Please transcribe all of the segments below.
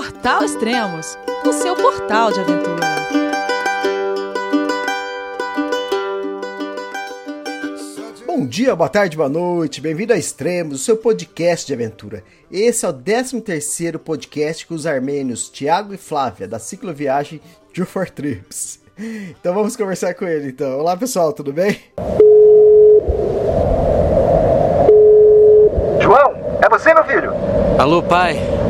Portal Extremos, o seu portal de aventura. Bom dia, boa tarde, boa noite, bem-vindo a Extremos, o seu podcast de aventura. Esse é o 13º podcast com os armênios Tiago e Flávia, da cicloviagem Drew for Trips. Então vamos conversar com ele, então. Olá, pessoal, tudo bem? João, é você, meu filho? Alô, pai.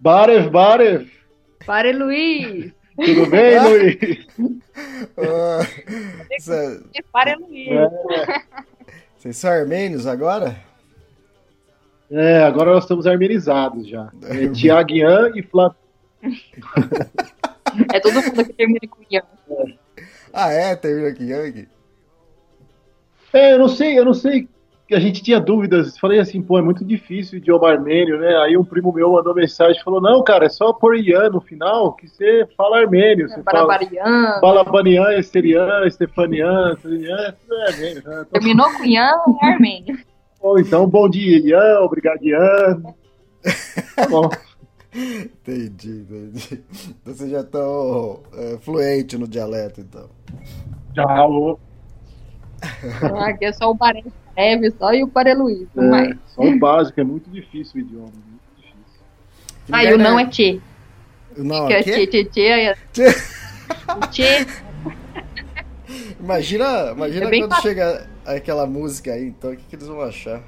Barev, Barev. Pare, Luiz. Tudo bem, Luiz? Ah, Pare, Luiz. Vocês são armênios agora? É, agora nós estamos armenizados já. É, Tiaguian e Flávio. É todo mundo que termina com Ian. Ah, é? Termina aqui, Yang? É, eu não sei, eu não sei. A gente tinha dúvidas. Falei assim, pô, é muito difícil o idioma armênio, né? Aí um primo meu mandou mensagem e falou: Não, cara, é só pôr Ian no final que você fala armênio. Você fala Barabarian. Balabanian, Esterian, Stefanian, Estelian, tudo é armênio. né? Então, Terminou com Ian é armênio. Bom, então, bom dia, Ian, obrigado, Ian. Tá bom. Entendi, entendi. Então vocês já estão é, fluente no dialeto, então. Tchau. Aqui é só o parente Neve só e o Pare Luiz. Não É, mais. só o básico, é muito difícil o idioma. Muito difícil. Ah, e o não da- é Tchê. O não Que é é? Tchê, Tchê, Tchê. é- Tchê. Imagina, imagina É quando fácil. chega aquela música aí, então, o que, que eles vão achar?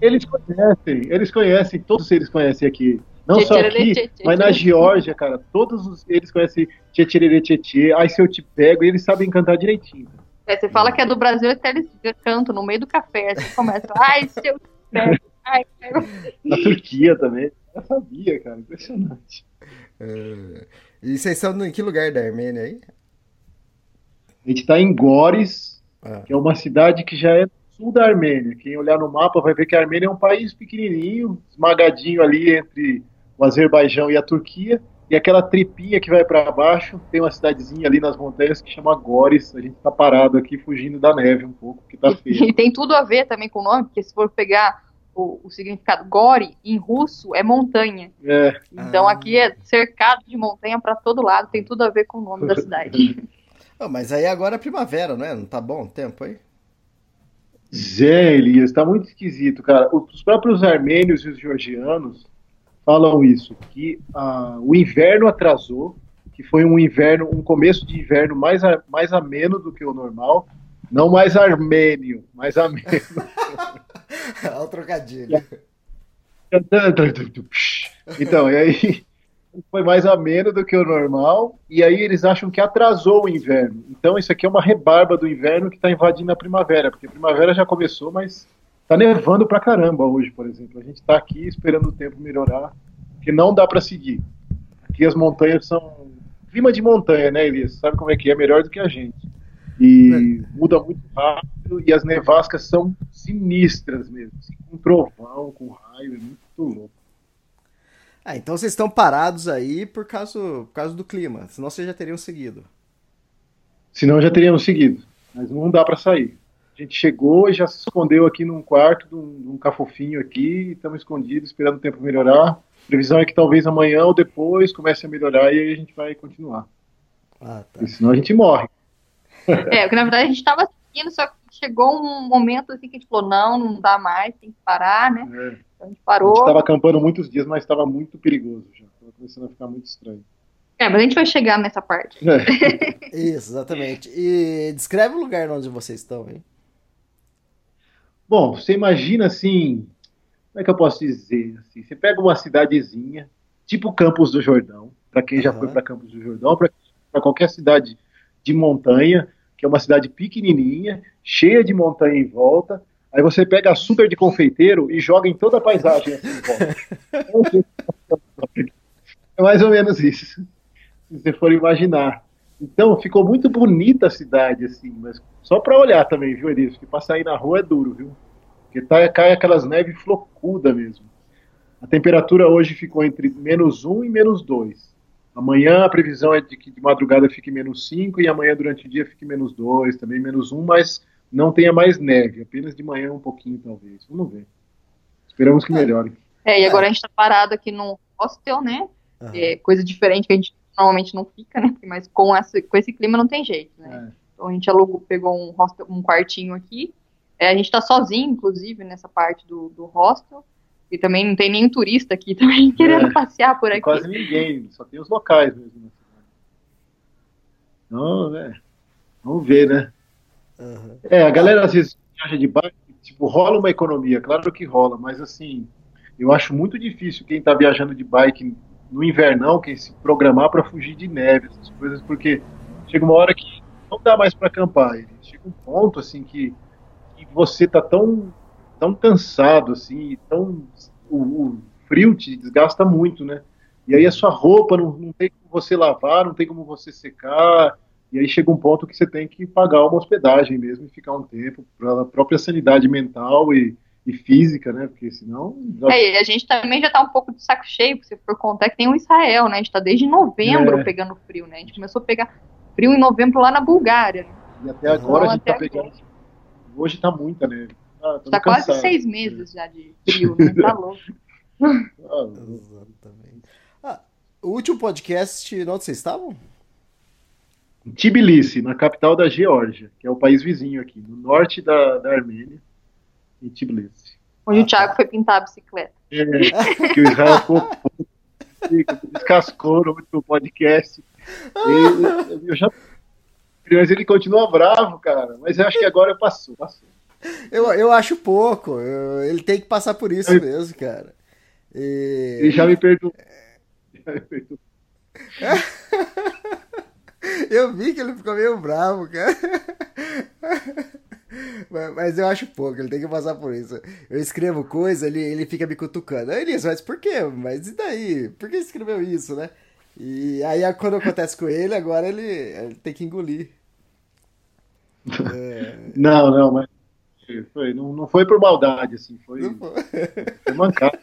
Eles conhecem, eles conhecem, todos eles conhecem aqui. Não Tchê, só tchê, aqui, tchê, mas na. Geórgia, cara, todos os- eles conhecem tchê, tchê, tchê, tchê, aí se eu te pego, e eles sabem cantar direitinho. É, você fala que é do Brasil, até eles cantam no meio do café. Você começa, ai, seu pé. Ai, pego. Na Turquia também. Eu sabia, cara, impressionante. É, E vocês são em que lugar da Armênia aí? A gente tá em Gores, Ah, que é uma cidade que já é no sul da Armênia. Quem olhar no mapa vai ver que a Armênia é um país pequenininho, esmagadinho ali entre o Azerbaijão e a Turquia. E aquela tripinha que vai para baixo, tem uma cidadezinha ali nas montanhas que chama Gores. A gente tá parado aqui fugindo da neve um pouco, que tá feio. E tem tudo a ver também com o nome, porque se for pegar o, o significado Gori, em russo, é montanha. É, Então Ah. aqui é cercado de montanha para todo lado, tem tudo a ver com o nome da cidade. Mas aí agora é primavera, não é? Não tá bom o tempo aí? Zé Elias, tá muito esquisito, cara. Os próprios armênios e os georgianos falam isso, que ah, o inverno atrasou, que foi um inverno, um começo de inverno mais, a- mais ameno do que o normal, não mais armênio, mais ameno. Olha o trocadilho. Então, e aí foi mais ameno do que o normal, e aí eles acham que atrasou o inverno. Então isso aqui é uma rebarba do inverno que está invadindo a primavera, porque a primavera já começou, mas tá nevando pra caramba hoje, por exemplo. A gente tá aqui esperando o tempo melhorar, que não dá para seguir. Aqui as montanhas são clima de montanha, né, Elias? Sabe como é que é? Melhor do que a gente. E muda muito rápido e as nevascas são sinistras mesmo, assim, com trovão, com raio, é muito louco. Ah, então vocês estão parados aí por causa, por causa do clima, senão vocês já teriam seguido. Senão já teríamos seguido. Mas não dá para sair. A gente chegou e já se escondeu aqui num quarto, num, num cafofinho aqui, estamos escondidos, esperando o tempo melhorar. A previsão é que talvez amanhã ou depois comece a melhorar e aí a gente vai continuar. Ah, tá. Porque senão a gente morre. É, porque na verdade a gente estava seguindo, só que chegou um momento assim que a gente falou, não, não dá mais, tem que parar, né? É. Então a gente A parou. gente estava acampando muitos dias, mas estava muito perigoso já. Estava começando a ficar muito estranho. É, mas a gente vai chegar nessa parte. É. Isso, exatamente. E descreve o lugar onde vocês estão aí. Bom, você imagina assim, como é que eu posso dizer? Assim, você pega uma cidadezinha, tipo Campos do Jordão, para quem já Aham. foi para Campos do Jordão, para qualquer cidade de montanha, que é uma cidade pequenininha, cheia de montanha em volta. Aí você pega açúcar de confeiteiro e joga em toda a paisagem assim em volta. É mais ou menos isso, se você for imaginar. Então, ficou muito bonita a cidade, assim, mas só para olhar também, viu, Elias? Porque pra sair na rua é duro, viu? Porque tá, cai aquelas neves flocuda mesmo. A temperatura hoje ficou entre menos 1 e menos 2. Amanhã a previsão é de que de madrugada fique menos 5 e amanhã durante o dia fique menos 2, também menos 1, mas não tenha mais neve, apenas de manhã um pouquinho talvez. Vamos ver. Esperamos que melhore. É, e agora a gente tá parado aqui no hostel, né? É coisa diferente que a gente normalmente não fica, né? Mas com, essa, com esse clima não tem jeito, né? É. Então a gente alugou, pegou um, hostel, um quartinho aqui. É, a gente tá sozinho, inclusive, nessa parte do, do hostel. E também não tem nenhum turista aqui também querendo É. passear por Tem aqui. quase ninguém, só tem os locais mesmo. na cidade. Não, é. Vamos ver, né? Aham. É, a galera às vezes viaja de bike, tipo, rola uma economia, claro que rola, mas assim, eu acho muito difícil quem tá viajando de bike no invernão, quem se programar para fugir de neve, essas coisas, porque chega uma hora que não dá mais para acampar. Chega um ponto assim que, que você tá tão tão cansado assim, tão o, o frio te desgasta muito, né? E aí a sua roupa não, não tem como você lavar, não tem como você secar. E aí chega um ponto que você tem que pagar uma hospedagem mesmo e ficar um tempo para a própria sanidade mental e, e física, né? Porque senão. É, e a gente também já tá um pouco de saco cheio, se for contar que tem o Israel, né? A gente tá desde novembro É. pegando frio, né? A gente começou a pegar frio em novembro lá na Bulgária. né? E até agora Então, a gente tá pegando. Hoje tá muita neve. Ah, tô Tá quase cansado. seis meses já de frio, né? Tá louco. Ah, Exatamente. Ah, o último podcast, onde vocês estavam? Tbilisi, na capital da Geórgia, que é o país vizinho aqui, no norte da, da Armênia, em Tbilisi. Onde o Thiago foi pintar a bicicleta. É, que o Israel descascou no último podcast. E eu já. Mas ele continua bravo, cara. Mas eu acho que agora passou. passou. Eu, eu acho pouco. eu- ele tem que passar por isso mesmo, cara. E- Ele já me perdoou. Já me perdoou. Eu vi que ele ficou meio bravo, cara. Mas, eu acho pouco, ele tem que passar por isso. Eu escrevo coisa, ele, ele fica me cutucando. Aí, Elias, mas por quê? Mas e daí? Por que escreveu isso, né? E aí, quando acontece com ele, agora ele, ele tem que engolir. É, Não, não, mas foi, não, não foi por maldade, assim. Foi, não foi. foi mancado.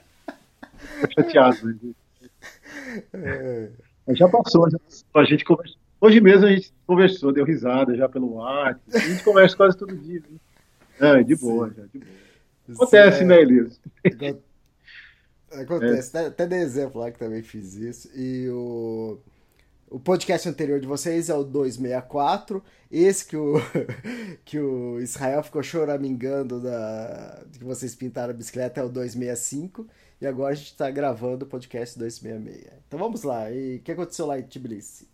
Tô chateado. Mas, É, mas já passou, já passou. A gente conversou. Hoje mesmo a gente conversou, deu risada já pelo WhatsApp. A gente conversa quase todo dia. Né? É, de boa, já, de boa. Acontece, é, né, Elias? Acon- Acontece, até- até dei exemplo lá que também fiz isso. E o, o podcast anterior de vocês é o 264. Esse que o, que o Israel ficou choramingando da, que vocês pintaram a bicicleta é o 265. E agora a gente tá gravando o podcast 266. Então vamos lá. E o que aconteceu lá em Tbilisi?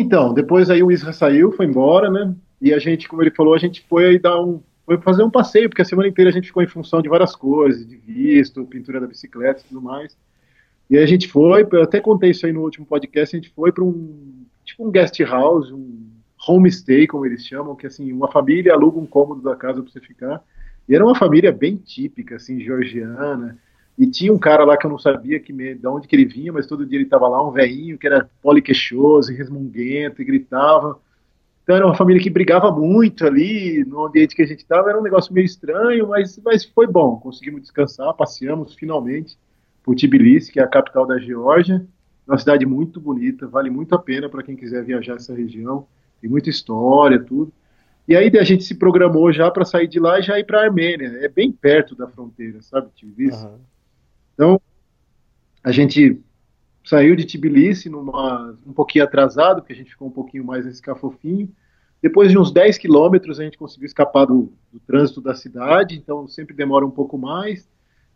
Então, depois aí o Isra saiu, foi embora, né? E a gente, como ele falou, a gente foi aí dar um. Foi fazer um passeio, porque a semana inteira a gente ficou em função de várias coisas, de visto, pintura da bicicleta e tudo mais. E aí a gente foi, eu até contei isso aí no último podcast, a gente foi para um tipo um guest house, um homestay, como eles chamam, que assim, uma família aluga um cômodo da casa para você ficar. E era uma família bem típica, assim, georgiana. E tinha um cara lá que eu não sabia que me, de onde que ele vinha, mas todo dia ele estava lá, um velhinho que era poliqueixoso resmunguento e gritava. Então era uma família que brigava muito ali no ambiente que a gente estava. Era um negócio meio estranho, mas, mas foi bom. Conseguimos descansar, passeamos finalmente por Tbilisi, que é a capital da Geórgia. Uma cidade muito bonita, vale muito a pena para quem quiser viajar essa região. Tem muita história, tudo. E aí a gente se programou já para sair de lá e já ir para a Armênia. É bem perto da fronteira, sabe, Tbilisi? Aham. Então, a gente saiu de Tbilisi numa, um pouquinho atrasado, porque a gente ficou um pouquinho mais nesse cafofinho. Depois de uns 10 quilômetros, a gente conseguiu escapar do, do trânsito da cidade, então sempre demora um pouco mais.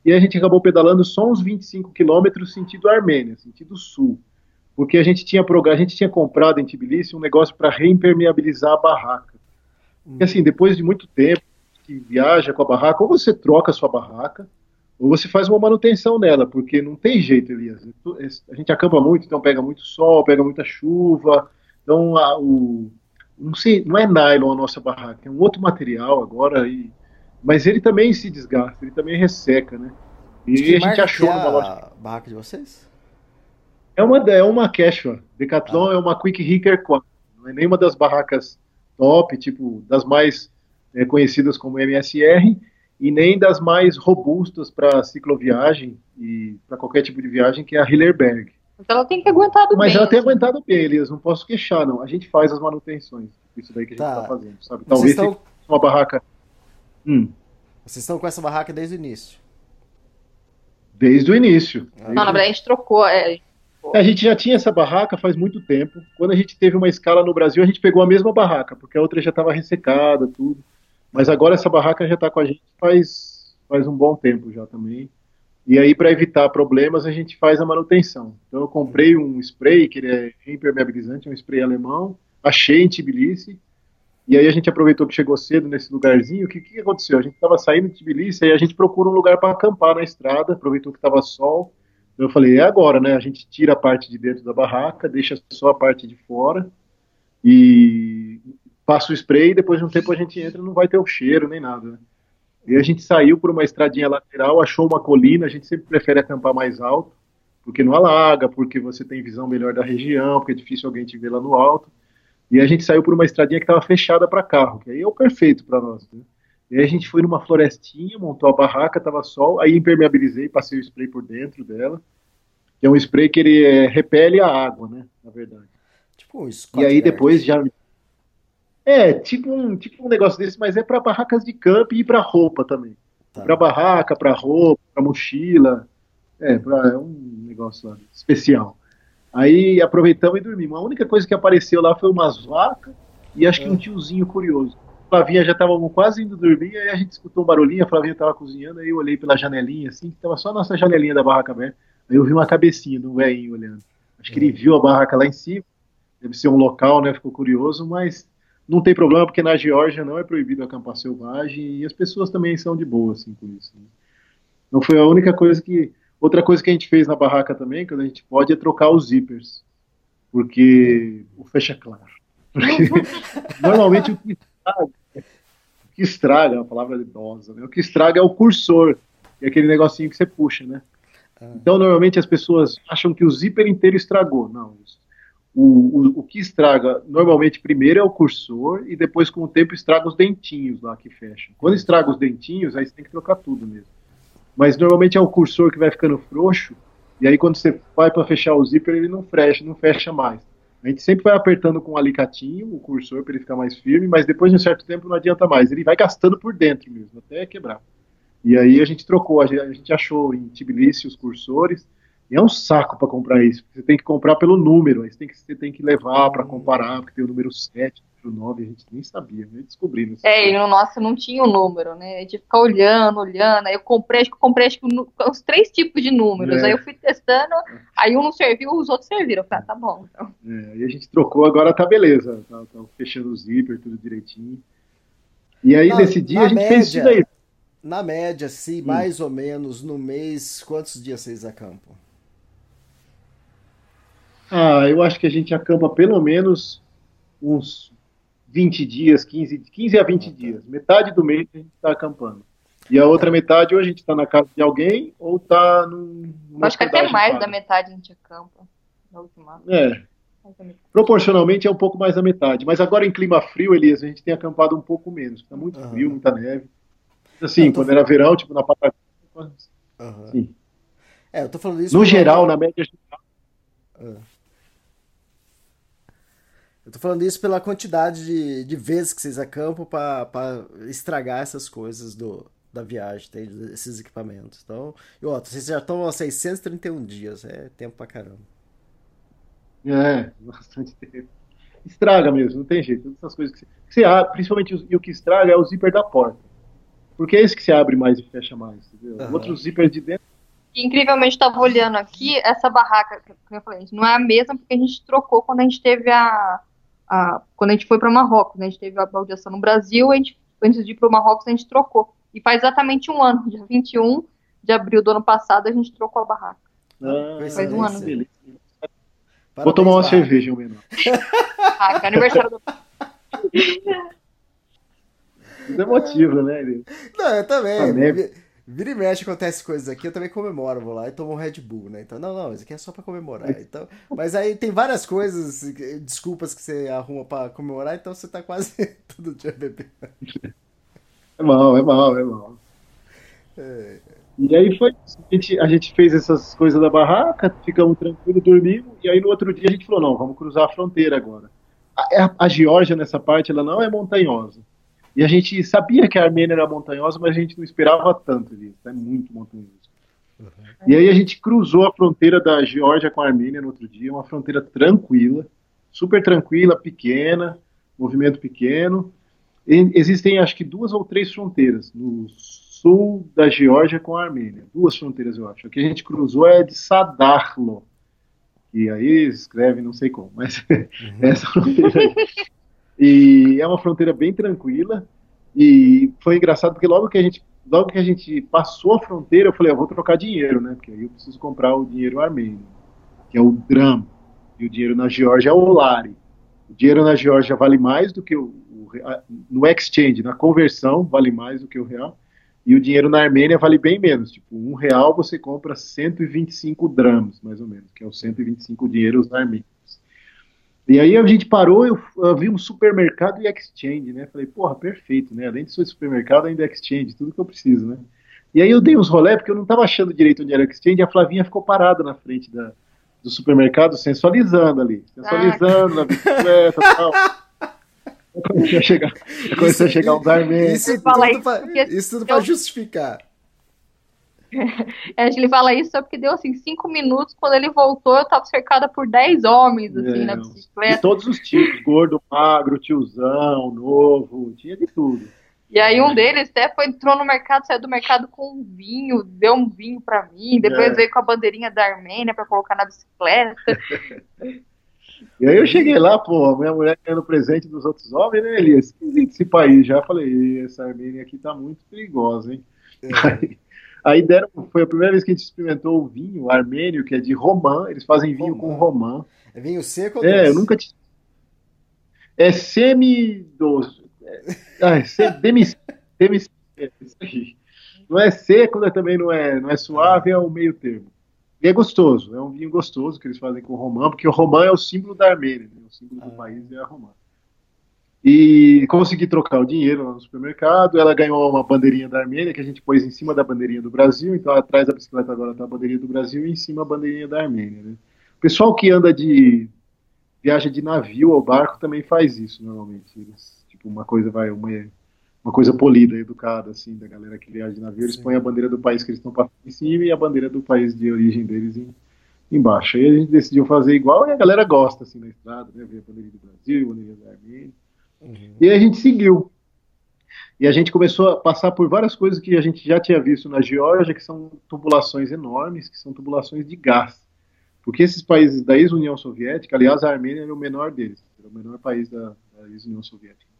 E a gente acabou pedalando só uns 25 quilômetros sentido Armênia, sentido sul. Porque a gente tinha, a gente tinha comprado em Tbilisi um negócio para reimpermeabilizar a barraca. Porque assim, depois de muito tempo que viaja com a barraca, ou você troca a sua barraca, ou você faz uma manutenção nela, porque não tem jeito, Elias. A gente acampa muito, então pega muito sol, pega muita chuva. Então, a- o, não, sei, não é nylon a nossa barraca, é um outro material agora, e, mas ele também se desgasta, ele também resseca, né? E a gente achou é numa loja. a barraca de vocês? É uma, é uma Quechua. Decathlon ah. é uma Quick Hicker 4. Não é nenhuma das barracas top, tipo, das mais é, conhecidas como MSR, e nem das mais robustas para cicloviagem e para qualquer tipo de viagem, que é a Hillerberg. Então ela tem que aguentar Mas bem. ela tem assim. aguentado bem, Elias, não posso queixar, não. A gente faz as manutenções, isso daí que a gente está tá fazendo, sabe? Talvez estão... uma barraca... Hum. Vocês estão com essa barraca desde o início? Desde o início. Não, na verdade a gente trocou, é, a gente já tinha essa barraca faz muito tempo. Quando a gente teve uma escala no Brasil, a gente pegou a mesma barraca, porque a outra já estava ressecada, tudo. Mas agora essa barraca já está com a gente faz, faz um bom tempo já também. E aí, para evitar problemas, a gente faz a manutenção. Então, eu comprei um spray, que ele é impermeabilizante, é um spray alemão, achei em Tbilisi, e aí a gente aproveitou que chegou cedo nesse lugarzinho. O que, que aconteceu? A gente estava saindo de Tbilisi, e a gente procura um lugar para acampar na estrada, aproveitou que estava sol, eu falei, é agora, né? A gente tira a parte de dentro da barraca, deixa só a parte de fora e passa o spray e depois de um tempo a gente entra não vai ter o cheiro nem nada. Né? E a gente saiu por uma estradinha lateral, achou uma colina, a gente sempre prefere acampar mais alto, porque não alaga, porque você tem visão melhor da região, porque é difícil alguém te ver lá no alto. E a gente saiu por uma estradinha que estava fechada para carro, que aí é o perfeito para nós. Né? E aí a gente foi numa florestinha, montou a barraca, tava sol, aí impermeabilizei, passei o spray por dentro dela. Que é um spray que ele é, repele a água, né? Na verdade. Tipo um E aí depois já. É, tipo um, tipo um negócio desse, mas é para barracas de campo e para roupa também. Tá. Para barraca, para roupa, para mochila. É, pra, é um negócio lá, especial. Aí aproveitamos e dormimos. A única coisa que apareceu lá foi umas vacas e acho que um é. tiozinho curioso. Flavinha já estava quase indo dormir, aí a gente escutou um barulhinho, a Flavinha estava cozinhando, aí eu olhei pela janelinha, assim, que estava só a nossa janelinha da barraca aberta, aí eu vi uma cabecinha de um velhinho olhando. Acho que ele viu a barraca lá em cima, deve ser um local, né, ficou curioso, mas não tem problema, porque na Geórgia não é proibido acampar selvagem, e as pessoas também são de boa, assim, com isso. Né? Então foi a única coisa que... Outra coisa que a gente fez na barraca também, quando a gente pode, é trocar os zippers, porque o fecha claro. Porque normalmente o que o que estraga, é uma palavra idosa, né? O que estraga é o cursor, é aquele negocinho que você puxa, né? Ah. Então, normalmente as pessoas acham que o zíper inteiro estragou. Não. O, o, o que estraga, normalmente, primeiro é o cursor e depois, com o tempo, estraga os dentinhos lá que fecham. Quando estraga os dentinhos, aí você tem que trocar tudo mesmo. Mas normalmente é o cursor que vai ficando frouxo e aí quando você vai para fechar o zíper, ele não fecha, não fecha mais. A gente sempre vai apertando com um alicatinho o cursor para ele ficar mais firme, mas depois de um certo tempo não adianta mais. Ele vai gastando por dentro mesmo, até quebrar. E aí a gente trocou, a gente achou em Tbilisi os cursores. E é um saco para comprar isso. Você tem que comprar pelo número, aí você tem que, você tem que levar para comparar, porque tem o número 7, o 9, a gente nem sabia, nem descobrindo. É, e no nosso não tinha o número, né? A gente ficar olhando, olhando. Aí eu comprei, acho que eu comprei acho que os três tipos de números. É. Aí eu fui testando, aí um não serviu, os outros serviram. Eu falei, ah, tá bom. Então. É, e a gente trocou, agora tá beleza. Tá, tá fechando o zíper, tudo direitinho. E aí, na, nesse dia, a gente média, fez isso daí. Na média, sim, hum. mais ou menos no mês, quantos dias vocês acampam? Ah, eu acho que a gente acampa pelo menos uns 20 dias, 15, 15 a 20 dias. Metade do mês a gente está acampando. E a outra metade, ou a gente está na casa de alguém, ou está num. Acho que até mais da metade a gente acampa. Na última. É. Proporcionalmente é um pouco mais da metade. Mas agora em clima frio, Elias, a gente tem acampado um pouco menos. Está muito uhum. frio, muita neve. Assim, tô... quando era verão, tipo na Patagônia. Uhum. Sim. É, eu tô falando isso. No geral, na média geral. Uhum. Eu tô falando isso pela quantidade de, de vezes que vocês acampam para estragar essas coisas do, da viagem, tem esses equipamentos. Então, e outra, vocês já estão há 631 dias, é tempo pra caramba. É, bastante tempo. Estraga mesmo, não tem jeito. Essas coisas que você, que você abre, principalmente o, e o que estraga é o zíper da porta. Porque é esse que se abre mais e fecha mais, entendeu? Uhum. Outros zíper de dentro incrivelmente estava olhando aqui, essa barraca, que eu falei, não é a mesma porque a gente trocou quando a gente teve a, a, quando a gente foi para Marrocos, né? A gente teve a baldeação no Brasil, a gente, antes de ir para o Marrocos, a gente trocou. E faz exatamente um ano, dia 21 de abril do ano passado, a gente trocou a barraca. Ah, faz um ano. Beleza. Vou tomar uma cerveja, um menor. ah, que é aniversário do. Isso é motivo, né? Não, eu também. Vira e mexe acontece coisas aqui, eu também comemoro, vou lá e tomo um Red Bull, né? Então, não, não, isso aqui é só pra comemorar. Então, mas aí tem várias coisas, desculpas que você arruma pra comemorar, então você tá quase todo dia bebendo. É mal, é mal, é mal. É. E aí foi a gente, a gente fez essas coisas da barraca, ficamos tranquilos, dormimos, e aí no outro dia a gente falou, não, vamos cruzar a fronteira agora. A, a, a Geórgia, nessa parte, ela não é montanhosa. E a gente sabia que a Armênia era montanhosa, mas a gente não esperava tanto disso. É muito montanhoso. Uhum. E aí a gente cruzou a fronteira da Geórgia com a Armênia no outro dia, uma fronteira tranquila, super tranquila, pequena, movimento pequeno. E existem acho que duas ou três fronteiras no sul da Geórgia com a Armênia. Duas fronteiras, eu acho. A que a gente cruzou é de Sadarlo. E aí escreve não sei como, mas uhum. essa fronteira. E é uma fronteira bem tranquila. E foi engraçado porque logo que a gente, logo que a gente passou a fronteira, eu falei, eu vou trocar dinheiro, né? Porque aí eu preciso comprar o dinheiro armênio, que é o dram. E o dinheiro na Geórgia é o lari. O dinheiro na Geórgia vale mais do que o, o no exchange, na conversão vale mais do que o real. E o dinheiro na Armênia vale bem menos. Tipo, um real você compra 125 drams, mais ou menos, que é os 125 dinheiros armênios. E aí a gente parou, eu, eu vi um supermercado e exchange, né? Falei, porra, perfeito, né? Além de ser supermercado, ainda é exchange, tudo que eu preciso, né? E aí eu dei uns rolé, porque eu não estava achando direito onde era exchange, e a Flavinha ficou parada na frente da, do supermercado, sensualizando ali. Sensualizando ah. na bicicleta e tal. Começou a chegar, começou a chegar uns armênios. Isso, tudo pra, isso tudo pra justificar. É, ele fala isso só porque deu assim cinco minutos. Quando ele voltou, eu tava cercada por dez homens assim, é, na bicicleta. De todos os tipos, gordo, magro, tiozão, novo, tinha de tudo. E aí um deles até foi, entrou no mercado, saiu do mercado com um vinho, deu um vinho para mim, depois é. veio com a bandeirinha da Armênia para colocar na bicicleta. E aí eu cheguei lá, pô, a minha mulher ganhando presente dos outros homens, né, Elias? Esse país já, falei, essa Armênia aqui tá muito perigosa, hein? É. Aí, Aí deram, foi a primeira vez que a gente experimentou o vinho armênio, que é de romã. Eles fazem vinho romã. com romã. É vinho seco ou É, doce? eu nunca tinha. É semi-doce. É, ah, é é isso aí. Não é seco, né, também não é, não é suave, é o meio termo. E é gostoso, é um vinho gostoso que eles fazem com romã, porque o romã é o símbolo da Armênia, né? o símbolo do ah. país é a romã. E consegui trocar o dinheiro lá no supermercado. Ela ganhou uma bandeirinha da Armênia, que a gente pôs em cima da bandeirinha do Brasil. Então, atrás da bicicleta agora está a bandeirinha do Brasil e em cima a bandeirinha da Armênia. Né? O pessoal que anda de. viaja de navio ou barco também faz isso, normalmente. Eles, tipo, uma coisa vai. Uma, uma coisa polida, educada, assim, da galera que viaja de navio. Eles Sim. põem a bandeira do país que eles estão passando em cima e a bandeira do país de origem deles em, embaixo. Aí a gente decidiu fazer igual e a galera gosta, assim, na estrada, né? Ver a bandeira do Brasil, a bandeira da Armênia. Uhum. E a gente seguiu. E a gente começou a passar por várias coisas que a gente já tinha visto na Geórgia, que são tubulações enormes, que são tubulações de gás. Porque esses países da ex-União Soviética, aliás, a Armênia era o menor deles, era o menor país da, da ex-União Soviética.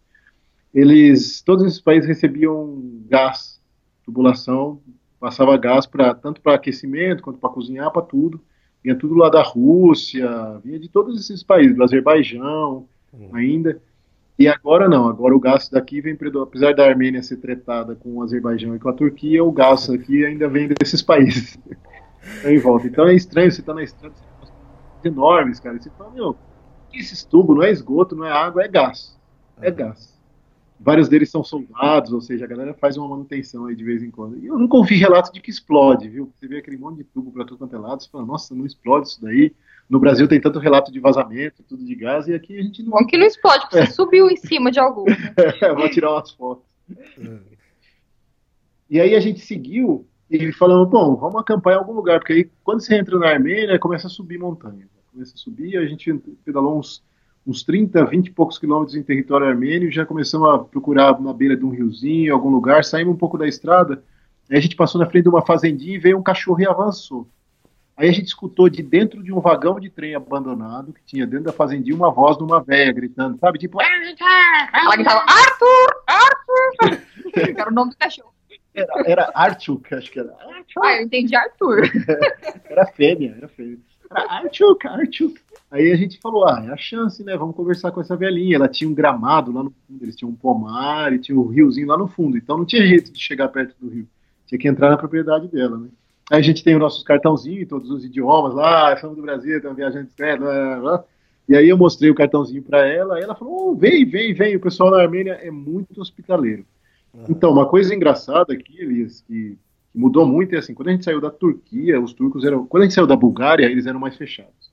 Eles, todos esses países recebiam gás, tubulação, passava gás para tanto para aquecimento quanto para cozinhar, para tudo. Vinha tudo lá da Rússia, vinha de todos esses países, do Azerbaijão uhum. ainda. E agora não, agora o gás daqui vem, apesar da Armênia ser tretada com o Azerbaijão e com a Turquia, o gás aqui ainda vem desses países. em volta. Então é estranho, você tá na estrada, você tá enormes, cara. Você fala, meu, que esses tubos não é esgoto, não é água, é gás. É gás. Vários deles são soldados, ou seja, a galera faz uma manutenção aí de vez em quando. E eu nunca ouvi relato de que explode, viu? Você vê aquele monte de tubo para tudo quanto é lado, você fala, nossa, não explode isso daí. No Brasil tem tanto relato de vazamento, tudo de gás, e aqui a gente não. Bom que não explode, porque é. você subiu em cima de algum. é, vou tirar umas fotos. e aí a gente seguiu e falando, bom, vamos acampar em algum lugar, porque aí quando você entra na Armênia, começa a subir montanha. Começa a subir, a gente pedalou uns, uns 30, 20 e poucos quilômetros em território armênio, já começamos a procurar na beira de um riozinho, algum lugar, saímos um pouco da estrada, aí a gente passou na frente de uma fazendinha e veio um cachorro e avançou. Aí a gente escutou de dentro de um vagão de trem abandonado, que tinha dentro da fazendinha, uma voz de uma velha gritando, sabe? Tipo, ela gritava, Arthur! Arthur! era o nome do cachorro. Era, era Arthur, acho que era. Arthur. Ah, eu entendi Arthur. era fêmea, era fêmea. Era Arthur, Arthur. Aí a gente falou, ah, é a chance, né? Vamos conversar com essa velhinha. Ela tinha um gramado lá no fundo, eles tinham um pomar e tinha um riozinho lá no fundo. Então não tinha jeito de chegar perto do rio tinha que entrar na propriedade dela, né? Aí a gente tem os nossos cartãozinhos em todos os idiomas lá, somos do Brasil, estamos viajando de blá, blá, blá. E aí eu mostrei o cartãozinho para ela, e ela falou: oh, vem, vem, vem. O pessoal na Armênia é muito hospitaleiro. Uhum. Então, uma coisa engraçada aqui, Elias, que, mudou muito é assim: quando a gente saiu da Turquia, os turcos eram. Quando a gente saiu da Bulgária, eles eram mais fechados.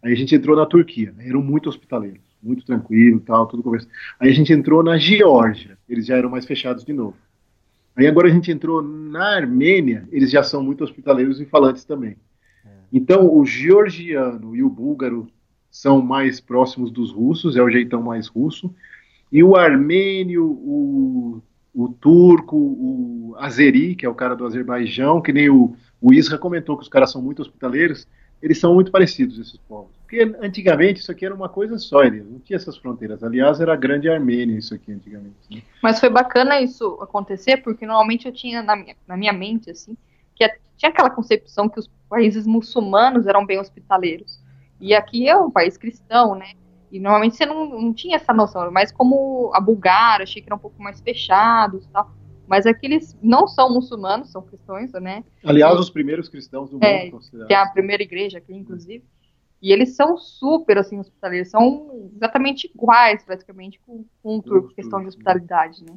Aí a gente entrou na Turquia, eram muito hospitaleiros, muito tranquilo tal, tudo conversando. Aí a gente entrou na Geórgia, eles já eram mais fechados de novo. Aí agora a gente entrou na Armênia, eles já são muito hospitaleiros e falantes também. É. Então, o georgiano e o búlgaro são mais próximos dos russos, é o jeitão mais russo, e o armênio, o, o turco, o azeri, que é o cara do Azerbaijão, que nem o, o Isra comentou que os caras são muito hospitaleiros, eles são muito parecidos, esses povos. Porque antigamente isso aqui era uma coisa só, eles não tinha essas fronteiras. Aliás, era a grande Armênia isso aqui antigamente. Né? Mas foi bacana isso acontecer, porque normalmente eu tinha na minha, na minha mente, assim, que tinha aquela concepção que os países muçulmanos eram bem hospitaleiros. E aqui é um país cristão, né? E normalmente você não, não tinha essa noção, mas como a Bulgária, achei que era um pouco mais fechados e tal. Mas aqui eles não são muçulmanos, são cristãos, né? Aliás, os primeiros cristãos do é, mundo, Que é a primeira igreja aqui, inclusive. E eles são super, assim, hospitaleiros. São exatamente iguais, praticamente, com, com um turco, questão de hospitalidade, né?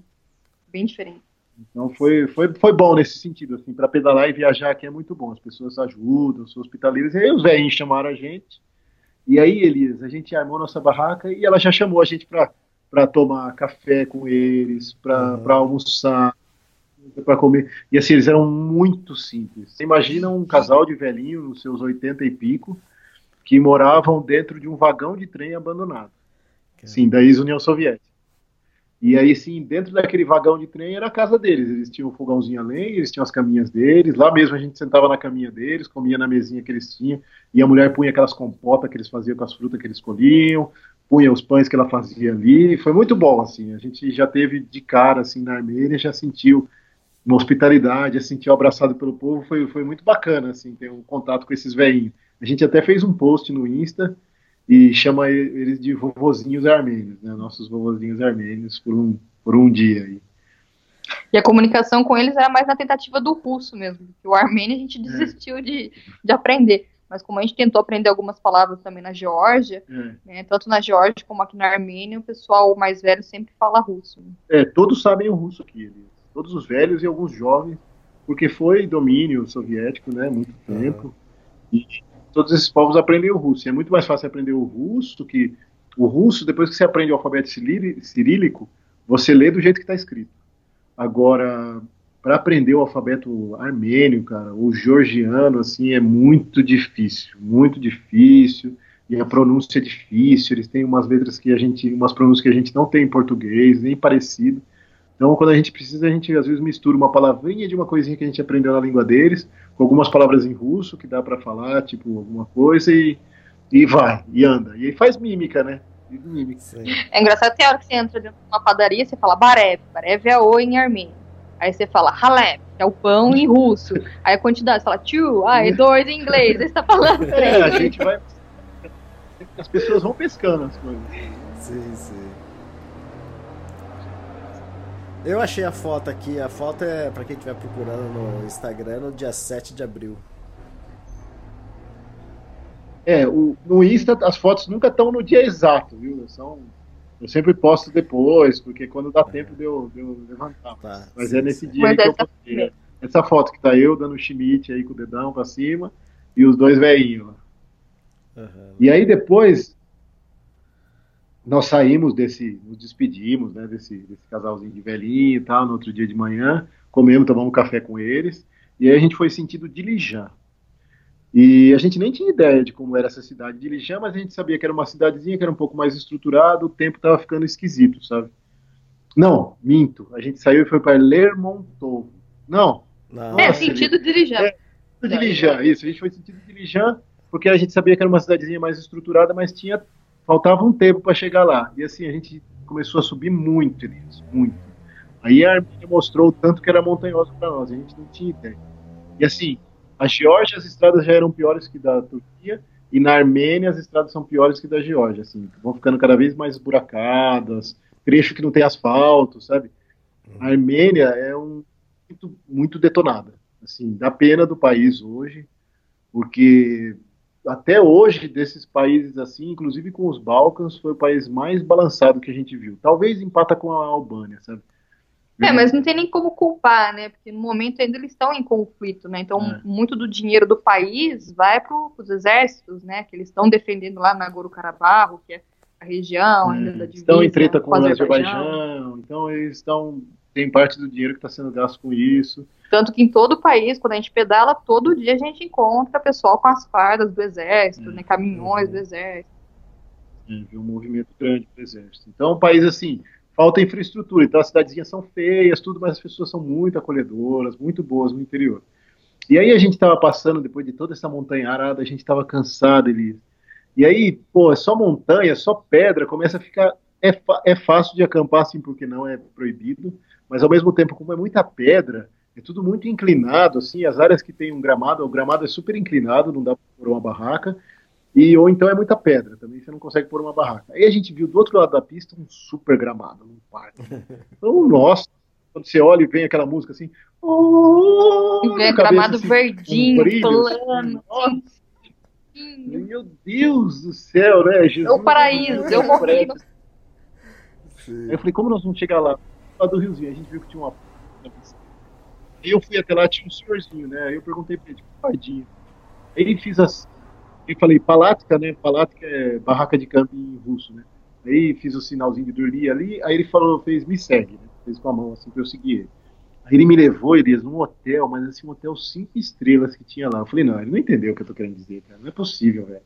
Bem diferente. Então foi, foi, foi bom nesse sentido, assim, para pedalar e viajar aqui é muito bom. As pessoas ajudam, são hospitaleiros. E aí os velhinhos chamaram a gente e aí, Elias, a gente armou nossa barraca e ela já chamou a gente para tomar café com eles, para uhum. almoçar, para comer. E assim, eles eram muito simples. Você imagina um casal de velhinho, nos seus 80 e pico, que moravam dentro de um vagão de trem abandonado. Sim, da ex-União Soviética. E aí, sim, dentro daquele vagão de trem era a casa deles. Eles tinham um fogãozinho a lenha, eles tinham as caminhas deles. Lá mesmo a gente sentava na caminha deles, comia na mesinha que eles tinham. E a mulher punha aquelas compotas que eles faziam com as frutas que eles colhiam, punha os pães que ela fazia ali. Foi muito bom, assim. A gente já teve de cara, assim, na Armênia, já sentiu uma hospitalidade, já sentiu abraçado pelo povo. Foi, foi muito bacana, assim, ter um contato com esses velhinhos. A gente até fez um post no Insta e chama eles de vovozinhos armênios, né? Nossos vovozinhos armênios por um, por um dia aí. E a comunicação com eles era mais na tentativa do russo mesmo, porque o armênio a gente é. desistiu é. de, de aprender. Mas como a gente tentou aprender algumas palavras também na Geórgia, é. né, tanto na Geórgia como aqui na Armênia, o pessoal mais velho sempre fala russo. Né? É, todos sabem o russo aqui, todos os velhos e alguns jovens, porque foi domínio soviético, né, muito tempo. Uhum. E todos esses povos aprendem o russo. E é muito mais fácil aprender o russo que o russo, depois que você aprende o alfabeto cirílico, você lê do jeito que está escrito. Agora, para aprender o alfabeto armênio, cara, ou georgiano, assim, é muito difícil, muito difícil. E a pronúncia é difícil. Eles têm umas letras que a gente, umas pronúncias que a gente não tem em português, nem parecido. Então, quando a gente precisa, a gente às vezes mistura uma palavrinha de uma coisinha que a gente aprendeu na língua deles, com algumas palavras em russo que dá para falar, tipo, alguma coisa, e, e vai, e anda. E aí faz mímica, né? Mímica. É engraçado, tem hora que você entra dentro de uma padaria, você fala barev, barev é o em armênio. Aí você fala haleb, que é o pão em russo. Aí a quantidade, você fala tio, ah, é dois em inglês, aí você tá falando. É, a gente vai. As pessoas vão pescando as coisas. Sim, sim. Eu achei a foto aqui. A foto é para quem estiver procurando no Instagram no dia 7 de abril. É, o, no Insta as fotos nunca estão no dia exato, viu? São, eu sempre posto depois, porque quando dá tempo de eu, de eu levantar. Tá, Mas sim, é nesse sim. dia Mas que eu postei. Né? Essa foto que tá eu dando chimite aí com o dedão pra cima e os dois velhinhos lá. Uhum. E aí depois nós saímos desse, nos despedimos, né, desse, desse casalzinho de velhinho e tal, no outro dia de manhã, comemos, tomamos café com eles, e aí a gente foi sentido Dilijan. E a gente nem tinha ideia de como era essa cidade de Dilijan, mas a gente sabia que era uma cidadezinha que era um pouco mais estruturada, o tempo estava ficando esquisito, sabe? Não, minto. A gente saiu e foi para Lermontov. Não. Não. É, sentido Dilijan. É, Dilijan, isso. A gente foi sentido Dilijan porque a gente sabia que era uma cidadezinha mais estruturada, mas tinha faltava um tempo para chegar lá. E assim, a gente começou a subir muito, Elias, muito. Aí a Armênia mostrou o tanto que era montanhoso para nós, a gente não tinha ideia. E assim, a Geórgia, as estradas já eram piores que da Turquia, e na Armênia as estradas são piores que da Geórgia, assim, vão ficando cada vez mais buracadas, trecho que não tem asfalto, sabe? A Armênia é um muito, muito detonada. Assim, dá pena do país hoje, porque até hoje, desses países assim, inclusive com os Balcãs, foi o país mais balançado que a gente viu. Talvez empata com a Albânia, sabe? É, mas não tem nem como culpar, né? Porque no momento ainda eles estão em conflito, né? Então, É. muito do dinheiro do país vai para os exércitos, né? Que eles estão defendendo lá na Nagorno-Karabakh, que é a região ainda da divisa estão em treta com o Azerbaijão. Azerbaijão, então eles estão. Tem parte do dinheiro que está sendo gasto com isso. Tanto que em todo o país, quando a gente pedala, todo dia a gente encontra pessoal com as fardas do exército, Hum. né? Caminhões do exército. É, viu um movimento grande do exército. Então, é um país assim, falta infraestrutura. Então, as cidadezinhas são feias, tudo, mas as pessoas são muito acolhedoras, muito boas no interior. E aí a gente estava passando, depois de toda essa montanharada, a gente estava cansado, Elias. E aí, pô, é só montanha, só pedra, começa a ficar. É, é fácil de acampar, assim, porque não é proibido, mas ao mesmo tempo, como é muita pedra, é tudo muito inclinado, assim, as áreas que tem um gramado, o gramado é super inclinado, não dá para pôr uma barraca, e ou então é muita pedra, também você não consegue pôr uma barraca. Aí a gente viu do outro lado da pista um super gramado, num parque. Então, nossa, quando você olha e vem aquela música assim, oh, E vem na cabeça, gramado assim, verdinho, um brilho, assim, plano. nossa, assim. meu Deus do céu, né? Jesus, É o paraíso, eu morri. no- eu falei, como nós vamos chegar lá? Lá do Riozinho, a gente viu que tinha uma. Aí eu fui até lá, tinha um senhorzinho, né? Aí eu perguntei pra ele, tipo, pardinho. Aí fiz as. Eu falei, palatka, né? Palatka é barraca de camping em russo, né? Aí fiz o sinalzinho de dormir ali, aí ele falou, fez, me segue, né? Fez com a mão assim pra eu seguir ele. Aí ele me levou, Elias, num hotel, mas assim, um hotel cinco estrelas que tinha lá. Eu falei, não, ele não entendeu o que eu tô querendo dizer, cara. Não é possível, velho.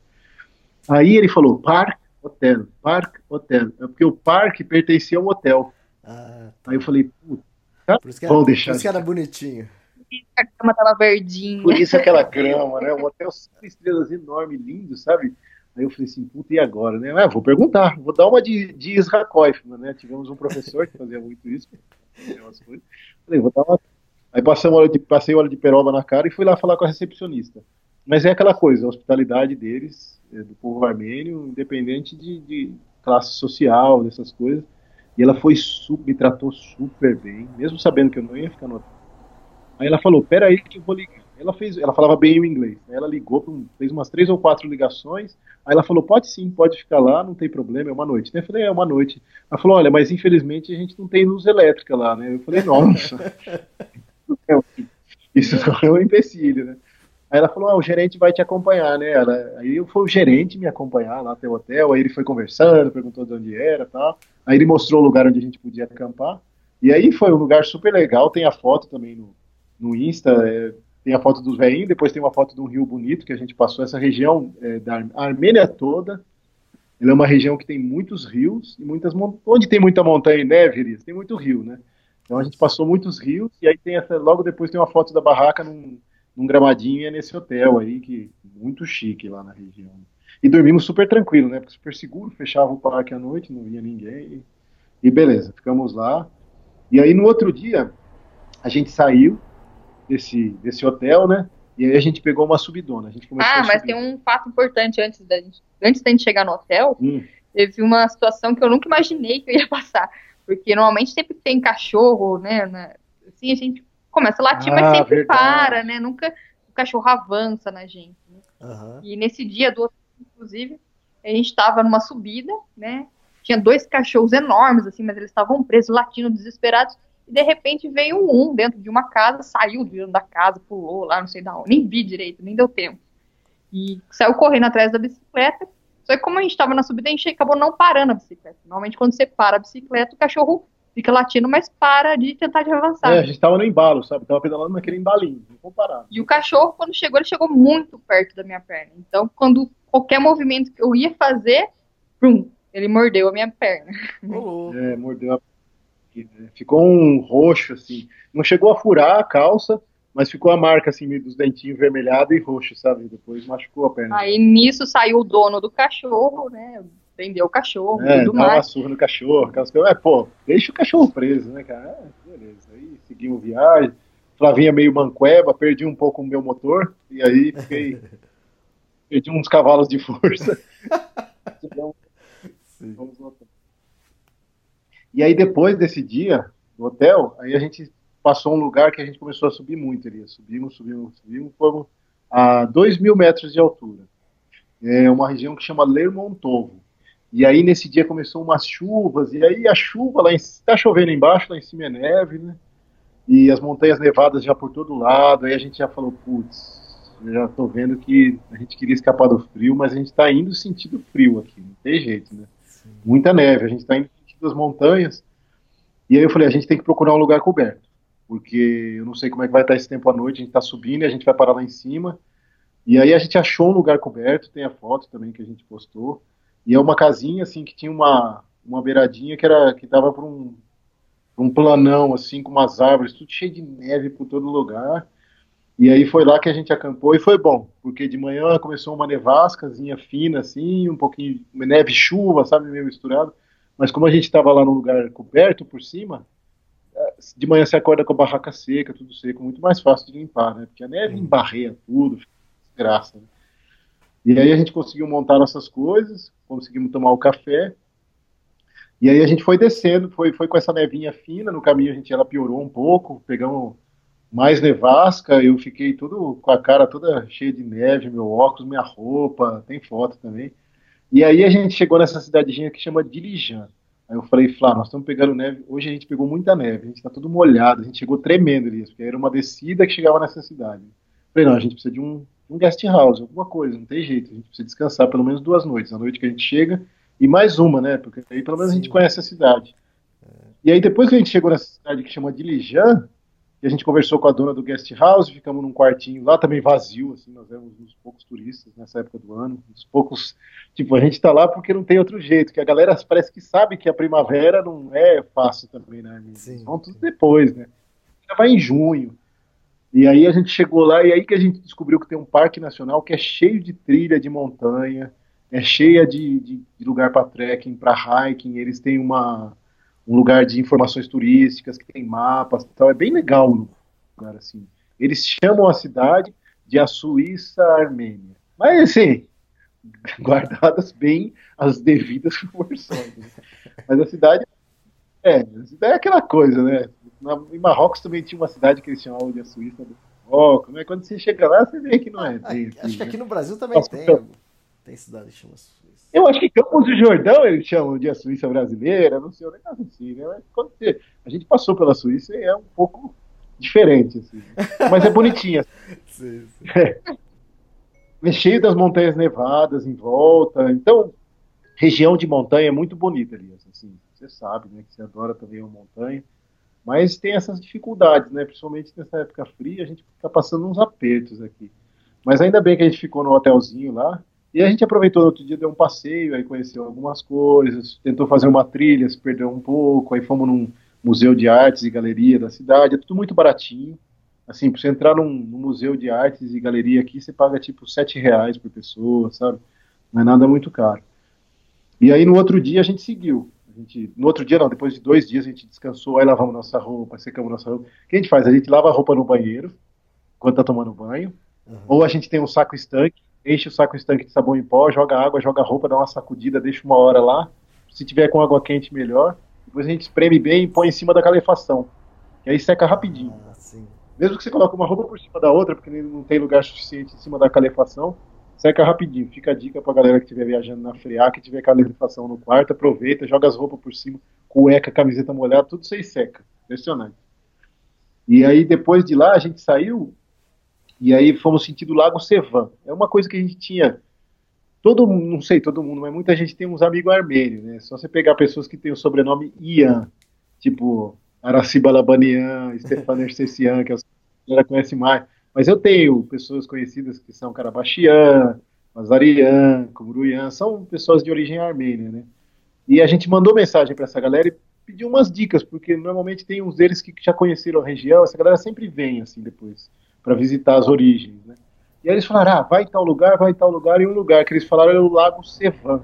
Aí ele falou, Park Hotel, Park Hotel. É porque o parque pertencia ao hotel. Ah, Aí eu falei, puta, por isso que era, por deixar. isso que era bonitinho. A cama tava verdinha. Por isso aquela grama, né? Um hotel cinco estrelas enorme, lindo, sabe? Aí eu falei assim, puta, e agora, né? Ah, vou perguntar, vou dar uma de, de Isra Koifman, né? Tivemos um professor que fazia muito isso. fazia umas coisas. Falei, vou dar uma. Aí passamos óleo de, passei óleo de peroba na cara e fui lá falar com a recepcionista. Mas é aquela coisa, a hospitalidade deles, é, do povo armênio, independente de, de classe social, dessas coisas. E ela foi me tratou super bem, mesmo sabendo que eu não ia ficar no hotel. Aí ela falou, peraí que eu vou ligar. Ela fez, ela falava bem o inglês. né? Ela ligou, fez umas três ou quatro ligações. Aí ela falou, pode sim, pode ficar lá, não tem problema, é uma noite. Né? Eu falei, é uma noite. Ela falou, olha, mas infelizmente a gente não tem luz elétrica lá, né? Eu falei, nossa. Isso é um empecilho, né? Aí ela falou, ah, o gerente vai te acompanhar, né? Ela- aí fui o gerente me acompanhar lá até o hotel, aí ele foi conversando, perguntou de onde era tal. Aí ele mostrou o lugar onde a gente podia acampar. E aí foi um lugar super legal, tem a foto também no, no Insta, é, tem a foto dos velhinhos, depois tem uma foto de um rio bonito que a gente passou essa região é, da Armênia toda. Ela é uma região que tem muitos rios e muitas montanhas. Onde tem muita montanha e neve, Elias, tem muito rio, né? Então a gente passou muitos rios e aí tem essa, logo depois tem uma foto da barraca num, num gramadinho e é nesse hotel aí que muito chique lá na região. E dormimos super tranquilo, né? Porque super seguro, fechava o parque à noite, não vinha ninguém. E, e beleza, ficamos lá. E aí no outro dia a gente saiu desse desse hotel, né? E aí a gente pegou uma subidona. A gente começou Ah, mas tem um fato importante antes da gente, antes da gente chegar no hotel, Hum. teve uma situação que eu nunca imaginei que eu ia passar. Porque normalmente sempre tem cachorro, né? na- assim, a gente começa a latir, Ah, mas sempre verdade. para, né? Nunca o cachorro avança na gente. né? Aham. E nesse dia do outro, inclusive, a gente estava numa subida, né? Tinha dois cachorros enormes, assim, mas eles estavam presos, latindo, desesperados. E de repente veio um dentro de uma casa, saiu de dentro da casa, pulou lá, não sei da onde, nem vi direito, nem deu tempo. E saiu correndo atrás da bicicleta. Só que como a gente estava na subida, a gente acabou não parando a bicicleta. Normalmente quando você para a bicicleta, o cachorro fica latindo, mas para de tentar de avançar. É, a gente tava no embalo, sabe? Tava pedalando naquele embalinho, não comparado. E o cachorro, quando chegou, ele chegou muito perto da minha perna. Então, quando qualquer movimento que eu ia fazer, prum, ele mordeu a minha perna. É, mordeu a. Ficou um roxo, assim. Não chegou a furar a calça, mas ficou a marca, assim, dos dentinhos vermelhado e roxo, sabe? Depois machucou a perna. Aí nisso saiu o dono do cachorro, né? Prendeu o cachorro É, e tudo dá uma mais. surra no cachorro, aquelas coisas. É, pô, deixa o cachorro preso, né, cara? É, beleza. Aí seguimos viagem. Flavinha meio manqueba, perdi um pouco o meu motor, e aí fiquei. perdi uns cavalos de força. Vamos. E aí depois desse dia no hotel, aí a gente passou um lugar que a gente começou a subir muito ali. Subimos, subimos, subimos, fomos a 2 mil metros de altura. É uma região que chama Lermontovo. E aí nesse dia começou umas chuvas, e aí a chuva lá está chovendo embaixo, lá em cima é neve, né? E as montanhas nevadas já por todo lado, aí a gente já falou, putz, já estou vendo que a gente queria escapar do frio, mas a gente está indo sentido frio aqui, não tem jeito, né? Sim. Muita neve, a gente está indo sentido das montanhas. E aí eu falei, a gente tem que procurar um lugar coberto, porque eu não sei como é que vai estar esse tempo à noite, a gente está subindo e a gente vai parar lá em cima. E aí a gente achou um lugar coberto, tem a foto também que a gente postou. E é uma casinha assim que tinha uma, uma beiradinha que era que tava para um, um planão assim com umas árvores, tudo cheio de neve por todo lugar. E aí foi lá que a gente acampou e foi bom, porque de manhã começou uma nevascazinha fina assim, um pouquinho neve chuva, sabe, meio misturado. Mas como a gente estava lá no lugar coberto por cima, de manhã você acorda com a barraca seca, tudo seco, muito mais fácil de limpar, né? Porque a neve embarreia tudo, graça. Né? E aí a gente conseguiu montar nossas coisas, conseguimos tomar o café. E aí a gente foi descendo, foi, foi com essa nevinha fina, no caminho a gente ela piorou um pouco, pegamos mais nevasca, eu fiquei tudo com a cara toda cheia de neve, meu óculos, minha roupa, tem foto também. E aí a gente chegou nessa cidadezinha que chama Dilijan. Aí eu falei, Flá, nós estamos pegando neve. Hoje a gente pegou muita neve, a gente está tudo molhado, a gente chegou tremendo ali, porque era uma descida que chegava nessa cidade. Eu falei, não, a gente precisa de um, um guest house, alguma coisa, não tem jeito. A gente precisa descansar pelo menos duas noites. A noite que a gente chega e mais uma, né? Porque aí pelo menos Sim. a gente conhece a cidade. É. E aí depois que a gente chegou nessa cidade que chama Dilijan, e a gente conversou com a dona do guest house, ficamos num quartinho lá também vazio, assim, nós éramos uns poucos turistas nessa época do ano, uns poucos, tipo, a gente tá lá porque não tem outro jeito, que a galera parece que sabe que a primavera não é fácil também, né? Sim. Vão tudo depois, né? Já vai em junho. E aí a gente chegou lá e aí que a gente descobriu que tem um parque nacional que é cheio de trilha de montanha, é cheia de, de, de lugar para trekking, para hiking, eles têm uma um lugar de informações turísticas, que tem mapas e tal. É bem legal o lugar, assim. Eles chamam a cidade de a Suíça Armênia. Mas, assim, guardadas bem as devidas proporções. Né? Mas a cidade é, a cidade é aquela coisa, né? Na, em Marrocos também tinha uma cidade que eles chamavam de a Suíça do Marrocos, mas quando você chega lá, você vê que não é. Tem, acho que aqui né? no Brasil também Nossa, tem. Então, tem cidade que chama Suíça. Eu acho que Campos do Jordão eles chamam de a Suíça brasileira, não sei, um negócio assim, né? Mas quando você, a gente passou pela Suíça e é um pouco diferente, assim. Mas é bonitinha. sim, sim. É. é cheio das montanhas nevadas em volta. Então, região de montanha é muito bonita ali, assim. Você sabe, né? Que você adora também uma montanha. Mas tem essas dificuldades, né? Principalmente nessa época fria, a gente fica passando uns apertos aqui. Mas ainda bem que a gente ficou no hotelzinho lá. E a gente aproveitou no outro dia, deu um passeio, aí conheceu algumas coisas, tentou fazer uma trilha, se perdeu um pouco, aí fomos num museu de artes e galeria da cidade, é tudo muito baratinho. Assim, para você entrar num, num, museu de artes e galeria aqui, você paga tipo sete reais por pessoa, sabe? Não é nada muito caro. E aí no outro dia a gente seguiu. Gente, no outro dia não, depois de dois dias a gente descansou, aí lavamos nossa roupa, secamos nossa roupa. O que a gente faz? A gente lava a roupa no banheiro, enquanto tá tomando banho, uhum. ou a gente tem um saco estanque, enche o saco estanque de sabão em pó, joga água, joga roupa, dá uma sacudida, deixa uma hora lá. Se tiver com água quente, melhor. Depois a gente espreme bem e põe em cima da calefação. E aí seca rapidinho. Ah, Mesmo que você coloque uma roupa por cima da outra, porque não tem lugar suficiente em cima da calefação, seca rapidinho. Fica a dica pra galera que estiver viajando na friaca, que tiver calefação no quarto, aproveita, joga as roupas por cima, cueca, camiseta molhada, tudo isso aí seca. Impressionante. E aí depois de lá a gente saiu e aí fomos sentido Lago Sevan. É uma coisa que a gente tinha. Todo mundo, não sei todo mundo, mas muita gente tem uns amigos armênios, né? Só você pegar pessoas que têm o sobrenome Ian, tipo Araciba Labanian, Stefano Ercecian, que a galera conhece mais. Mas eu tenho pessoas conhecidas que são Karabachian, Mazarian, Kumuruyan, são pessoas de origem armênia, né? E a gente mandou mensagem para essa galera e pediu umas dicas, porque normalmente tem uns deles que já conheceram a região, essa galera sempre vem assim depois para visitar as origens. Né? E aí eles falaram, ah, vai tal lugar, vai tal lugar, e um lugar que eles falaram é o Lago Sevan,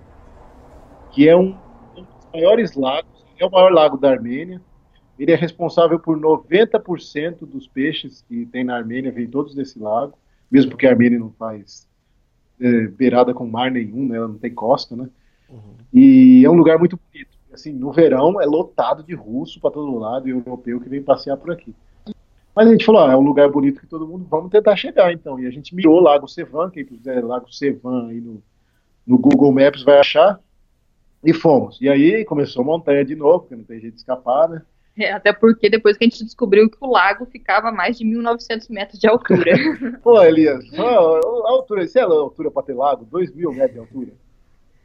que é um, um dos maiores lagos, é o maior lago da Armênia. Ele é responsável por 90% dos peixes que tem na Armênia, vem todos desse lago, mesmo porque a Armênia não faz é, beirada com mar nenhum, né? ela não tem costa, né? Uhum. E é um lugar muito bonito. Assim, no verão é lotado de russo para todo lado e europeu que vem passear por aqui. Mas a gente falou, ah, é um lugar bonito que todo mundo, vamos tentar chegar então. E a gente mirou Lago Sevan, quem quiser Lago Sevan aí no, no Google Maps vai achar, e fomos. E aí começou a montanha de novo, porque não tem jeito de escapar, né? É, até porque depois que a gente descobriu que o lago ficava a mais de 1.900 metros de altura. Pô, Elias, a altura, sei lá, a altura para ter lago, 2 mil metros de altura.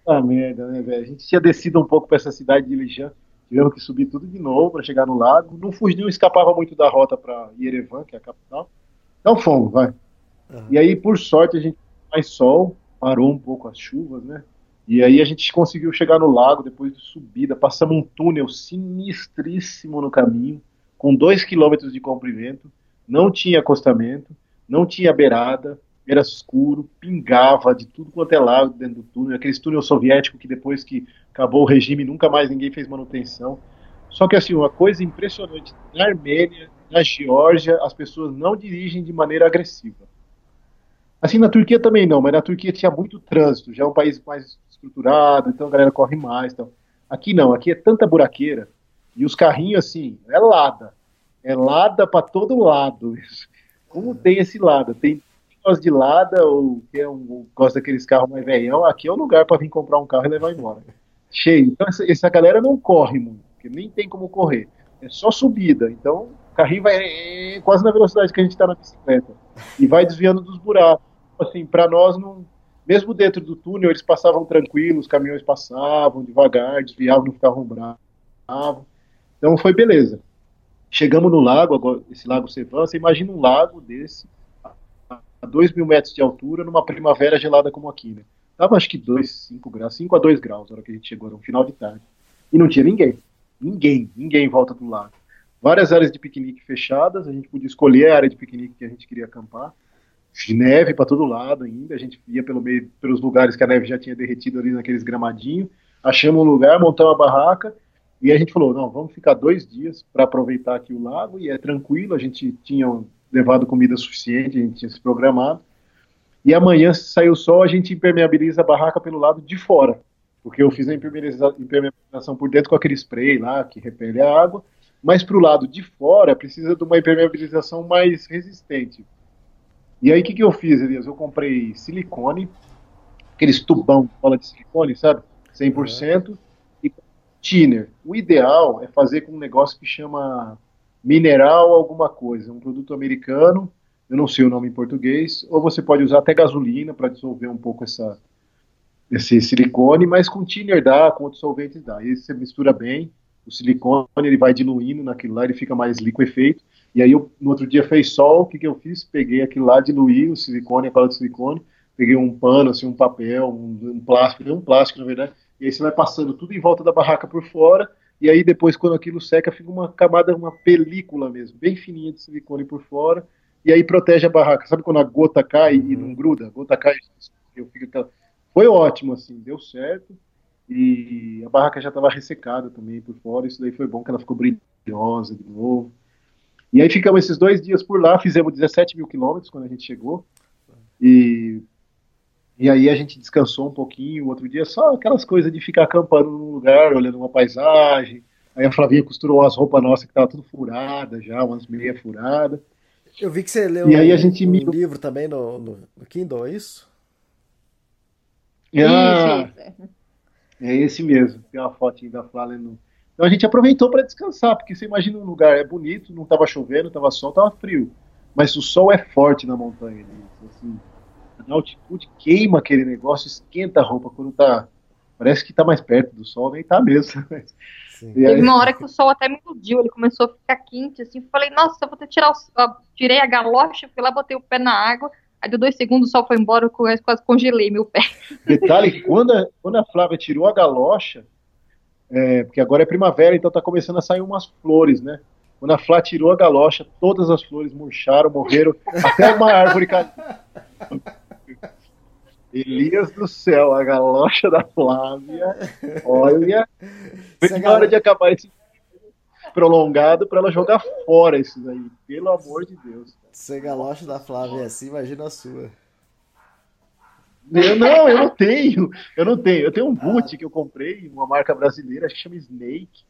Ah, merda, né, velho? A gente tinha descido um pouco para essa cidade de Lijan, tivemos que subir tudo de novo para chegar no lago. Não fugia, não escapava muito da rota para Yerevan, que é a capital. Então fomos, vai. Uhum. E aí, por sorte, a gente mais sol, parou um pouco as chuvas, né? E aí a gente conseguiu chegar no lago depois de subida, passamos um túnel sinistríssimo no caminho, com dois quilômetros de comprimento, não tinha acostamento, não tinha beirada, era escuro, pingava de tudo quanto é lado dentro do túnel, aquele túnel soviético que depois que acabou o regime nunca mais ninguém fez manutenção. Só que assim, uma coisa impressionante, na Armênia, na Geórgia, as pessoas não dirigem de maneira agressiva. Assim, na Turquia também não, mas na Turquia tinha muito trânsito, já é um país mais estruturado, então a galera corre mais. Então. Aqui não, aqui é tanta buraqueira, e os carrinhos, assim, é lada. É lada para todo lado. Como tem esse lado? Tem gosta de lada, ou que é um, gosta daqueles carros mais velhão, aqui é o lugar para vir comprar um carro e levar embora. Cheio. Então essa, essa galera não corre muito, porque nem tem como correr. É só subida. Então o carrinho vai quase na velocidade que a gente está na bicicleta. E vai desviando dos buracos. Assim, para nós não mesmo dentro do túnel, eles passavam tranquilos, os caminhões passavam devagar, desviavam, não ficavam bravos. Então foi beleza. Chegamos no lago, agora, esse lago Sevan, você imagina um lago desse, a 2 mil metros de altura, numa primavera gelada como aqui, né? Tava acho que 2, 5 graus, 5 a 2 graus na hora que a gente chegou, no final de tarde. E não tinha ninguém. Ninguém, ninguém em volta do lago. Várias áreas de piquenique fechadas, a gente podia escolher a área de piquenique que a gente queria acampar de neve para todo lado ainda. A gente ia pelo meio, pelos lugares que a neve já tinha derretido ali naqueles gramadinhos. Achamos um lugar, montamos a barraca e a gente falou: não, vamos ficar dois dias para aproveitar aqui o lago e é tranquilo. A gente tinha levado comida suficiente, a gente tinha se programado. E amanhã, se sair o sol, a gente impermeabiliza a barraca pelo lado de fora. Porque eu fiz a impermeabilização por dentro com aquele spray lá que repele a água. Mas para o lado de fora, precisa de uma impermeabilização mais resistente. E aí, o que, que eu fiz, Elias? Eu comprei silicone, aqueles tubão de cola de silicone, sabe? 100%, uhum. e thinner. O ideal é fazer com um negócio que chama mineral alguma coisa, um produto americano, eu não sei o nome em português, ou você pode usar até gasolina para dissolver um pouco essa, esse silicone, mas com thinner dá, com outros solventes dá. E aí você mistura bem, o silicone ele vai diluindo naquilo lá, ele fica mais liquefeito, e aí, eu, no outro dia fez sol, o que, que eu fiz? Peguei aquilo lá, diluí o silicone, a cola de silicone, peguei um pano, assim, um papel, um, um plástico, um plástico, na verdade, e aí você vai passando tudo em volta da barraca por fora, e aí depois, quando aquilo seca, fica uma camada, uma película mesmo, bem fininha de silicone por fora, e aí protege a barraca. Sabe quando a gota cai e não gruda? A gota cai, eu fico aquela... Foi ótimo, assim, deu certo, e a barraca já estava ressecada também por fora, isso daí foi bom, que ela ficou brilhosa de novo. E aí ficamos esses dois dias por lá, fizemos 17 mil quilômetros quando a gente chegou. E, e aí a gente descansou um pouquinho. O outro dia só aquelas coisas de ficar acampando num lugar, olhando uma paisagem. Aí a Flavinha costurou as roupas nossas que estavam tudo furada já, umas meias furadas. Eu vi que você leu e aí a gente um, um livro também no, no, no, Kindle, é isso? Ah, é esse mesmo. Tem uma fotinha da Flávia no, então a gente aproveitou para descansar, porque você imagina um lugar é bonito, não estava chovendo, estava sol, estava frio, mas o sol é forte na montanha. Assim, na altitude queima aquele negócio, esquenta a roupa quando tá. Parece que está mais perto do sol, nem tá mesmo. Sim. Teve uma hora que o sol até me iludiu, ele começou a ficar quente, assim, falei, nossa, eu vou ter que tirar o... tirei a galocha, fui lá, botei o pé na água, aí deu dois segundos, o sol foi embora, eu quase congelei meu pé. Detalhe, quando a, quando a Flávia tirou a galocha, é, porque agora é primavera, então está começando a sair umas flores, né? Quando a Flá tirou a galocha, todas as flores murcharam, morreram, até uma árvore caiu. Elias do céu, a galocha da Flávia, olha, foi na hora de acabar esse prolongado para ela jogar fora isso aí, pelo amor de Deus. Se a galocha da Flávia é assim, imagina a sua. Eu não, eu não tenho. Eu não tenho. Eu tenho um boot que eu comprei, uma marca brasileira, que chama Snake,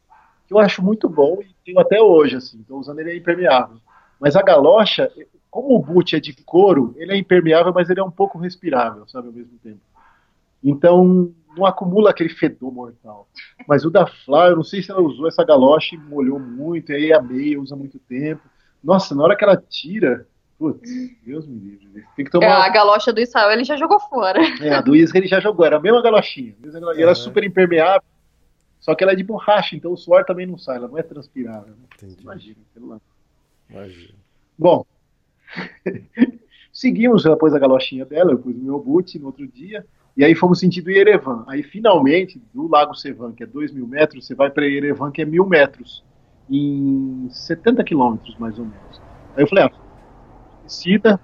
que eu acho muito bom e tenho até hoje, assim. Estou usando ele é impermeável. Mas a galocha, como o boot é de couro, ele é impermeável, mas ele é um pouco respirável, sabe, ao mesmo tempo. Então, não acumula aquele fedor mortal. Mas o da Flá, eu não sei se ela usou essa galocha e molhou muito, e aí a meia usa muito tempo. Nossa, na hora que ela tira, putz, Deus me livre. Tem que tomar. É, a galocha do Israel ele já jogou fora. É, a do Israel ele já jogou, era a mesma galochinha. E ela é super impermeável, só que ela é de borracha, então o suor também não sai, ela não é transpirável. Entendi. Imagina, pelo lá. Imagina. Bom, seguimos, ela pôs a galochinha dela, eu pus o meu boot no outro dia, e aí fomos sentido Yerevan. Aí finalmente, do Lago Sevan, que é 2 mil metros, você vai para Yerevan, que é mil metros, em 70 quilômetros mais ou menos. Aí eu falei, ah, descida,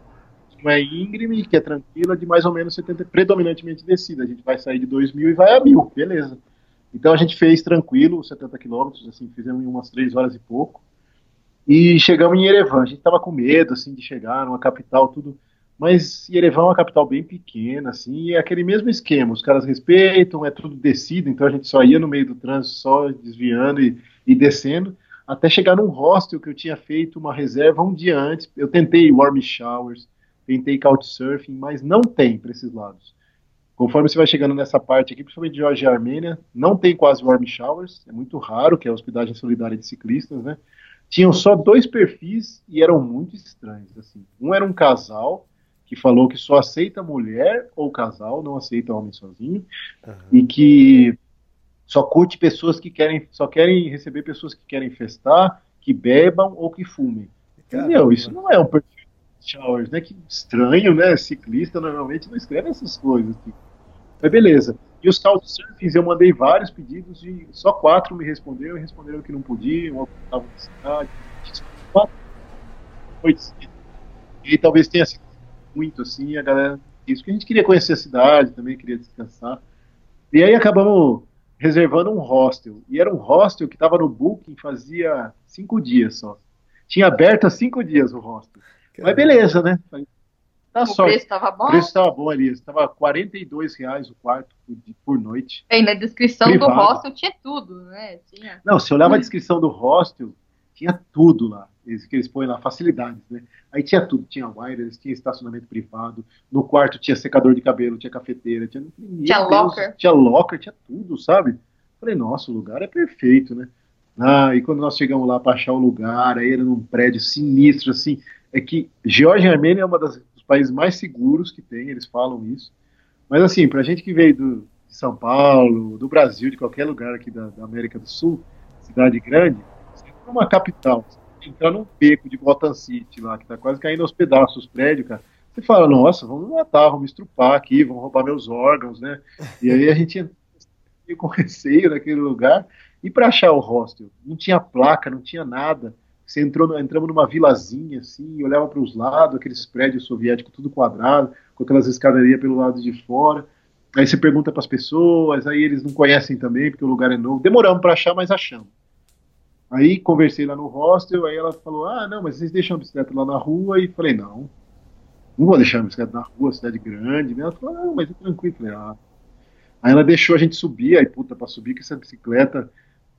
uma é íngreme, que é tranquila, de mais ou menos 70, predominantemente descida. A gente vai sair de 2 mil e vai a mil, beleza. Então a gente fez tranquilo, 70 quilômetros, assim, fizemos em umas 3 horas e pouco. E chegamos em Yerevan. A gente tava com medo, assim, de chegar numa capital, tudo. Mas Yerevan é uma capital bem pequena, assim, e é aquele mesmo esquema. Os caras respeitam, é tudo descido, então a gente só ia no meio do trânsito, só desviando e, e descendo, até chegar num hostel que eu tinha feito uma reserva um dia antes. Eu tentei warm showers, tentei couchsurfing, mas não tem para esses lados. Conforme você vai chegando nessa parte aqui, principalmente de Georgia e Armênia, não tem quase warm showers, é muito raro, que é a hospedagem solidária de ciclistas, né? Tinham só dois perfis e eram muito estranhos, assim. Um era um casal que falou que só aceita mulher ou casal, não aceita homem sozinho, e que só curte pessoas que querem, só querem receber pessoas que querem festar, que bebam ou que fumem. Entendeu? Isso não é um perfil de showers, né? Que estranho, né? Ciclista normalmente não escreve essas coisas. Tipo. Mas beleza. E os couchsurfings, eu mandei vários pedidos e só quatro me responderam e responderam que não podiam, ou que estavam na cidade. Quatro noites. E talvez tenha sido muito assim, a galera. Isso que a gente queria conhecer a cidade, também queria descansar. E aí acabamos reservando um hostel. E era um hostel que estava no Booking fazia cinco dias só. Tinha aberto há cinco dias o hostel. Mas beleza, né? Tá o sorte. preço tava bom? O preço estava bom ali. Estava 42 reais o quarto por, por noite. E na descrição do Privado. hostel tinha tudo, né? Tinha. Não, se olhava a descrição do hostel, tinha tudo lá. Eles, que eles põem lá, facilidades, né? Aí tinha tudo. Tinha wireless, tinha estacionamento privado. No quarto tinha secador de cabelo, tinha cafeteira. Tinha, Tinha Deus, locker. Tinha locker, tinha tudo, sabe? Falei, nossa, o lugar é perfeito, né? Ah, e quando nós chegamos lá para achar o lugar, aí era num prédio sinistro, assim. É que Geórgia e Armênia é das, dos países mais seguros que tem, eles falam isso. Mas assim, pra gente que veio do, de São Paulo, do Brasil, de qualquer lugar aqui da, da América do Sul, cidade grande, for uma capital, entrar num beco de Gotham City lá, que tá quase caindo aos pedaços os prédios, cara. Você fala, nossa, vamos matar, vamos estrupar aqui, vão roubar meus órgãos, né? E aí a gente ia com receio naquele lugar. E para achar o hostel, não tinha placa, não tinha nada. Você entrou, entramos numa vilazinha assim, olhava para os lados, aqueles prédios soviéticos tudo quadrado, com aquelas escadarias pelo lado de fora. Aí você pergunta para as pessoas, aí eles não conhecem também, porque o lugar é novo. Demoramos para achar, mas achamos. Aí conversei lá no hostel, aí ela falou: Ah, não, mas vocês deixam a bicicleta lá na rua? E falei: Não, não vou deixar a bicicleta na rua, cidade grande. Né? Ela falou: Não, mas é tranquilo. Falei: Ah. Aí ela deixou a gente subir, aí puta, pra subir com essa bicicleta,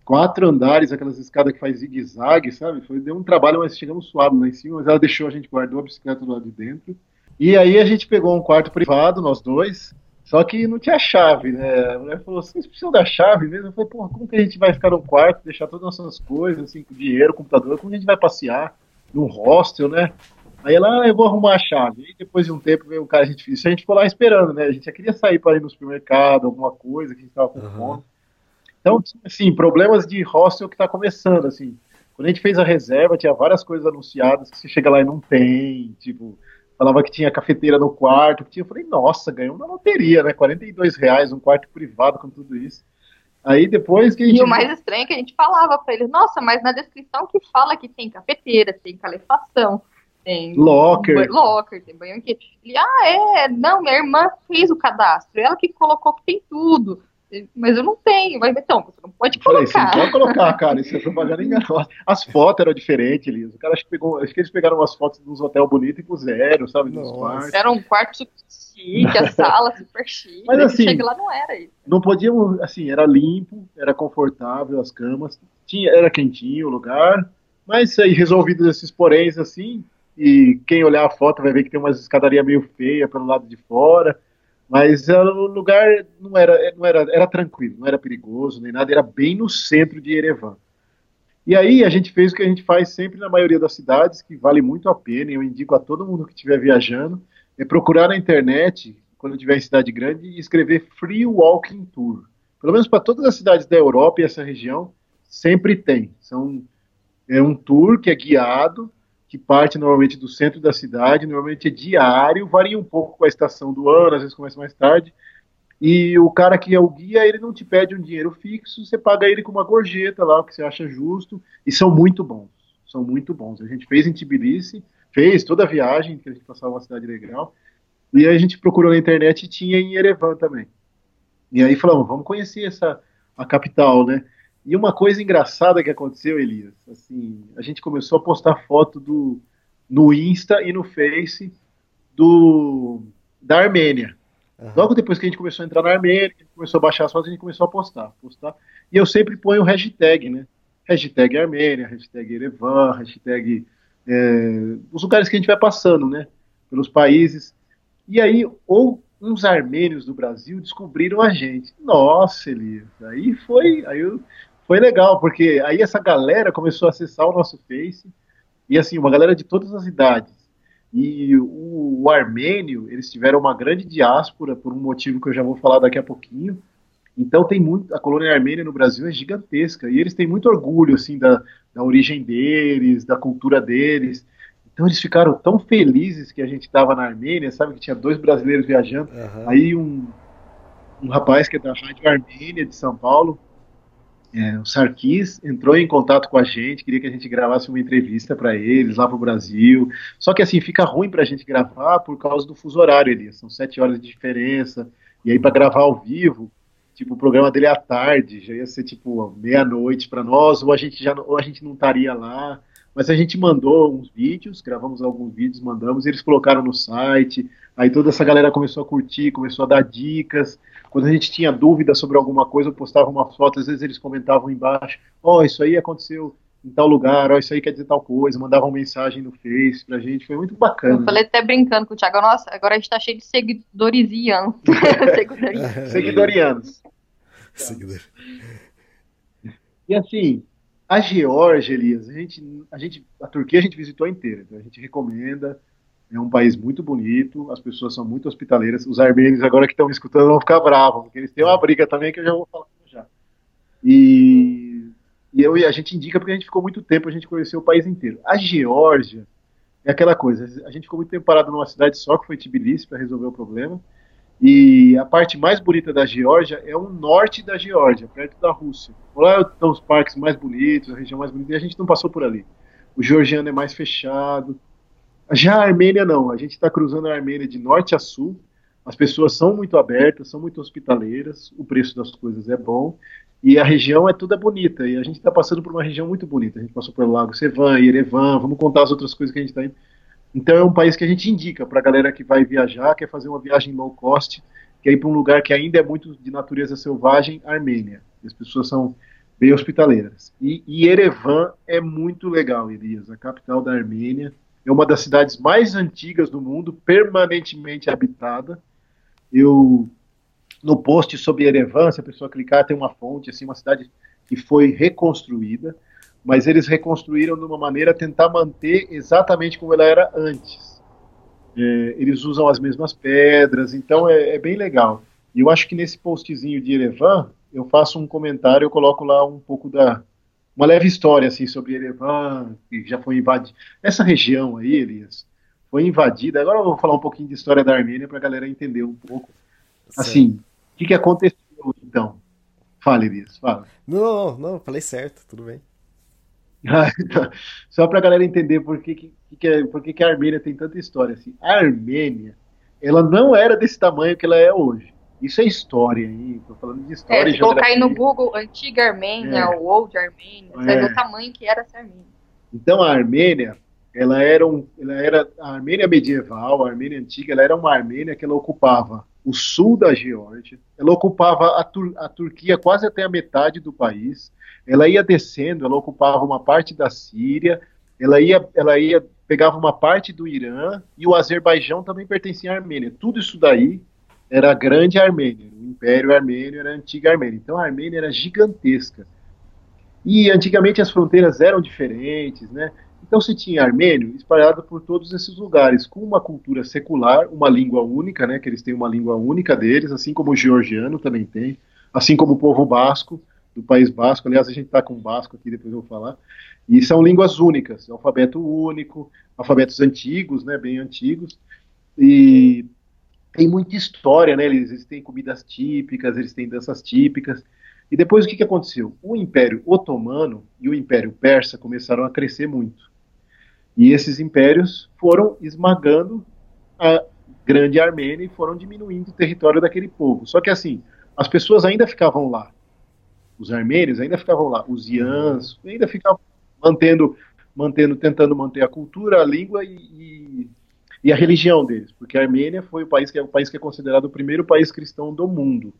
quatro andares, aquelas escadas que faz zigue-zague, sabe? Foi, deu um trabalho, mas chegamos suados lá em cima, mas ela deixou a gente, guardou a bicicleta lado de dentro. E aí a gente pegou um quarto privado, nós dois, só que não tinha chave, né? A mulher falou, vocês precisam da chave mesmo? Eu falei, porra, como que a gente vai ficar no quarto, deixar todas as nossas coisas, assim, com dinheiro, computador, como a gente vai passear num hostel, né? Aí ela, ah, eu vou arrumar a chave. E depois de um tempo veio o cara, a gente, isso a gente ficou lá esperando, né? A gente já queria sair para ir no supermercado, alguma coisa, que a gente tava com fome. Então, assim, problemas de hostel que tá começando, assim. Quando a gente fez a reserva, tinha várias coisas anunciadas que você chega lá e não tem, tipo, falava que tinha cafeteira no quarto, que tinha, eu falei, nossa, ganhou na loteria, né? 42 reais, um quarto privado com tudo isso. Aí depois que a gente. E o mais estranho é que a gente falava pra eles, nossa, mas na descrição que fala que tem cafeteira, tem calefação, tem Locker. locker, tem banheiro-quente. Ele, ah, é, não, minha irmã fez o cadastro, ela que colocou que tem tudo. Mas eu não tenho. Mas então, você não pode falei, você não colocar. pode colocar, cara, isso é propaganda enganosa. As fotos eram diferentes, Elias. O cara acho que, pegou, acho que eles pegaram umas fotos dos hotéis bonitos e puseram, sabe, nos quartos. Era um quarto super chique, a sala super chique. Mas assim- chega lá, não era isso. Não podíamos, assim, era limpo, era confortável as camas, tinha, era quentinho o lugar, Mas aí, resolvidos esses poréns assim, e quem olhar a foto vai ver que tem umas escadaria meio feia pelo lado de fora, mas uh, o lugar não era, não era, era tranquilo, não era perigoso nem nada, era bem no centro de Erevan. E aí a gente fez o que a gente faz sempre na maioria das cidades, que vale muito a pena, e eu indico a todo mundo que estiver viajando, é procurar na internet, quando estiver em cidade grande, e escrever Free Walking Tour. Pelo menos para todas as cidades da Europa e essa região, sempre tem. São, é um tour que é guiado, que parte normalmente do centro da cidade, normalmente é diário, varia um pouco com a estação do ano, às vezes começa mais tarde. E o cara que é o guia, ele não te pede um dinheiro fixo, você paga ele com uma gorjeta lá, o que você acha justo, e são muito bons. São muito bons. A gente fez em Tbilisi, fez toda a viagem, que a gente passava uma cidade legal, e aí a gente procurou na internet e tinha em Erevan também. E aí falamos, vamos conhecer essa a capital, né? E uma coisa engraçada que aconteceu, Elias, assim, a gente começou a postar foto do, no Insta e no Face do, da Armênia. Uhum. Logo depois que a gente começou a entrar na Armênia, a gente começou a baixar as fotos, a gente começou a postar, postar. E eu sempre ponho hashtag, né? Hashtag Armênia, hashtag Erevan, hashtag é, os lugares que a gente vai passando, né? Pelos países. E aí, ou uns armênios do Brasil descobriram a gente. Nossa, Elias, aí foi, aí eu, foi legal, porque aí essa galera começou a acessar o nosso Face, e assim, uma galera de todas as idades. E o, o, armênio, eles tiveram uma grande diáspora, por um motivo que eu já vou falar daqui a pouquinho. Então tem muito, a colônia armênia no Brasil é gigantesca, e eles têm muito orgulho, assim, da, da origem deles, da cultura deles. Então eles ficaram tão felizes que a gente estava na Armênia, sabe, que tinha dois brasileiros viajando. Uhum. Aí um, um rapaz que é da Rádio Armênia de São Paulo, é, o Sarkis entrou em contato com a gente, queria que a gente gravasse uma entrevista para eles lá pro Brasil. Só que assim, fica ruim para a gente gravar por causa do fuso horário, ali. São sete horas de diferença. E aí, para gravar ao vivo, tipo, o programa dele é à tarde, já ia ser tipo meia-noite para nós, ou a gente já ou a gente não estaria lá. Mas a gente mandou uns vídeos, gravamos alguns vídeos, mandamos, eles colocaram no site. Aí toda essa galera começou a curtir, começou a dar dicas. Quando a gente tinha dúvida sobre alguma coisa, eu postava uma foto, às vezes eles comentavam embaixo: Ó, oh, isso aí aconteceu em tal lugar, ó, oh, isso aí quer dizer tal coisa, mandavam mensagem no Face pra gente, foi muito bacana. Eu falei até brincando com o Thiago, nossa, agora a gente tá cheio de seguidorianos. Seguidorianos. Seguidor. E assim, a Geórgia, Elias, a gente, a gente, a Turquia a gente visitou inteira, então a gente recomenda. É um país muito bonito, as pessoas são muito hospitaleiras. Os armênios agora que estão me escutando vão ficar bravos, porque eles têm uma briga também que eu já vou falar já. E, e eu, a gente indica porque a gente ficou muito tempo, a gente conheceu o país inteiro. A Geórgia é aquela coisa, a gente ficou muito tempo parado numa cidade só, que foi Tbilisi, para resolver o problema. E a parte mais bonita da Geórgia é o norte da Geórgia, perto da Rússia. Lá estão os parques mais bonitos, a região mais bonita, e a gente não passou por ali. O georgiano é mais fechado. Já a Armênia não, a gente está cruzando a Armênia de norte a sul. As pessoas são muito abertas, são muito hospitaleiras, o preço das coisas é bom e a região é toda bonita. E a gente está passando por uma região muito bonita. A gente passou pelo Lago Sevan, Yerevan, vamos contar as outras coisas que a gente está indo. Então é um país que a gente indica para a galera que vai viajar, quer fazer uma viagem low cost, quer ir para um lugar que ainda é muito de natureza selvagem, Armênia. As pessoas são bem hospitaleiras. E, e Erevan é muito legal, Elias, a capital da Armênia. É uma das cidades mais antigas do mundo, permanentemente habitada. Eu no post sobre Erevan, se a pessoa clicar, tem uma fonte, assim, uma cidade que foi reconstruída mas eles reconstruíram de uma maneira tentar manter exatamente como ela era antes. É, eles usam as mesmas pedras, então é, é, bem legal. E eu acho que nesse postzinho de Erevan, eu faço um comentário, eu coloco lá um pouco da. Uma leve história assim, sobre Erevan, que já foi invadida. Essa região aí, Elias, foi invadida. Agora eu vou falar um pouquinho de história da Armênia para a galera entender um pouco. Assim, o que, que aconteceu então? Fala, Elias, fala. Não, não, falei certo, tudo bem. Só para a galera entender por que, que, que, é, por que, que a Armênia tem tanta história. Assim. A Armênia, ela não era desse tamanho que ela é hoje. Isso é história, hein? Tô falando de história. É, se colocar aí no Google Antiga Armênia, é. ou Old Armênia, você é. vai ver o tamanho que era essa Armênia. Então a Armênia, ela era, um, ela era a Armênia medieval, a Armênia antiga, ela era uma Armênia que ela ocupava o sul da Geórgia, ela ocupava a, Tur a Turquia quase até a metade do país, ela ia descendo, ela ocupava uma parte da Síria, ela ia, ela ia pegava uma parte do Irã e o Azerbaijão também pertencia à Armênia. Tudo isso daí era a grande Armênia, o Império Armênio era a antiga Armênia. Então a Armênia era gigantesca. E antigamente as fronteiras eram diferentes, né? Então se tinha armênio espalhado por todos esses lugares, com uma cultura secular, uma língua única, né? Que eles têm uma língua única deles, assim como o georgiano também tem, assim como o povo basco do País Basco. Aliás, a gente está com o basco aqui, depois eu vou falar. E são línguas únicas, alfabeto único, alfabetos antigos, né? Bem antigos. E tem muita história, né? Eles, eles têm comidas típicas, eles têm danças típicas. E depois o que, que aconteceu? O Império Otomano e o Império Persa começaram a crescer muito. E esses impérios foram esmagando a grande Armênia e foram diminuindo o território daquele povo. Só que assim, as pessoas ainda ficavam lá. Os armênios ainda ficavam lá. Os iãs ainda ficavam mantendo, mantendo, tentando manter a cultura, a língua e, e e a religião deles, porque a Armênia foi o país que é o país que é considerado o primeiro país cristão do mundo.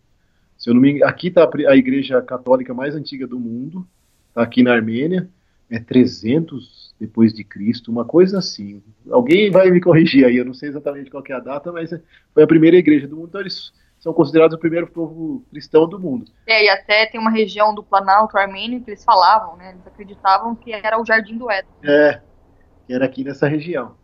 Se eu não me aqui está a igreja católica mais antiga do mundo, está aqui na Armênia, é 300 depois de Cristo, uma coisa assim. Alguém vai me corrigir aí, eu não sei exatamente qual é a data, mas foi a primeira igreja do mundo, então eles são considerados o primeiro povo cristão do mundo. É, e até tem uma região do Planalto armênio que eles falavam, né? Eles acreditavam que era o Jardim do Éden. É, que era aqui nessa região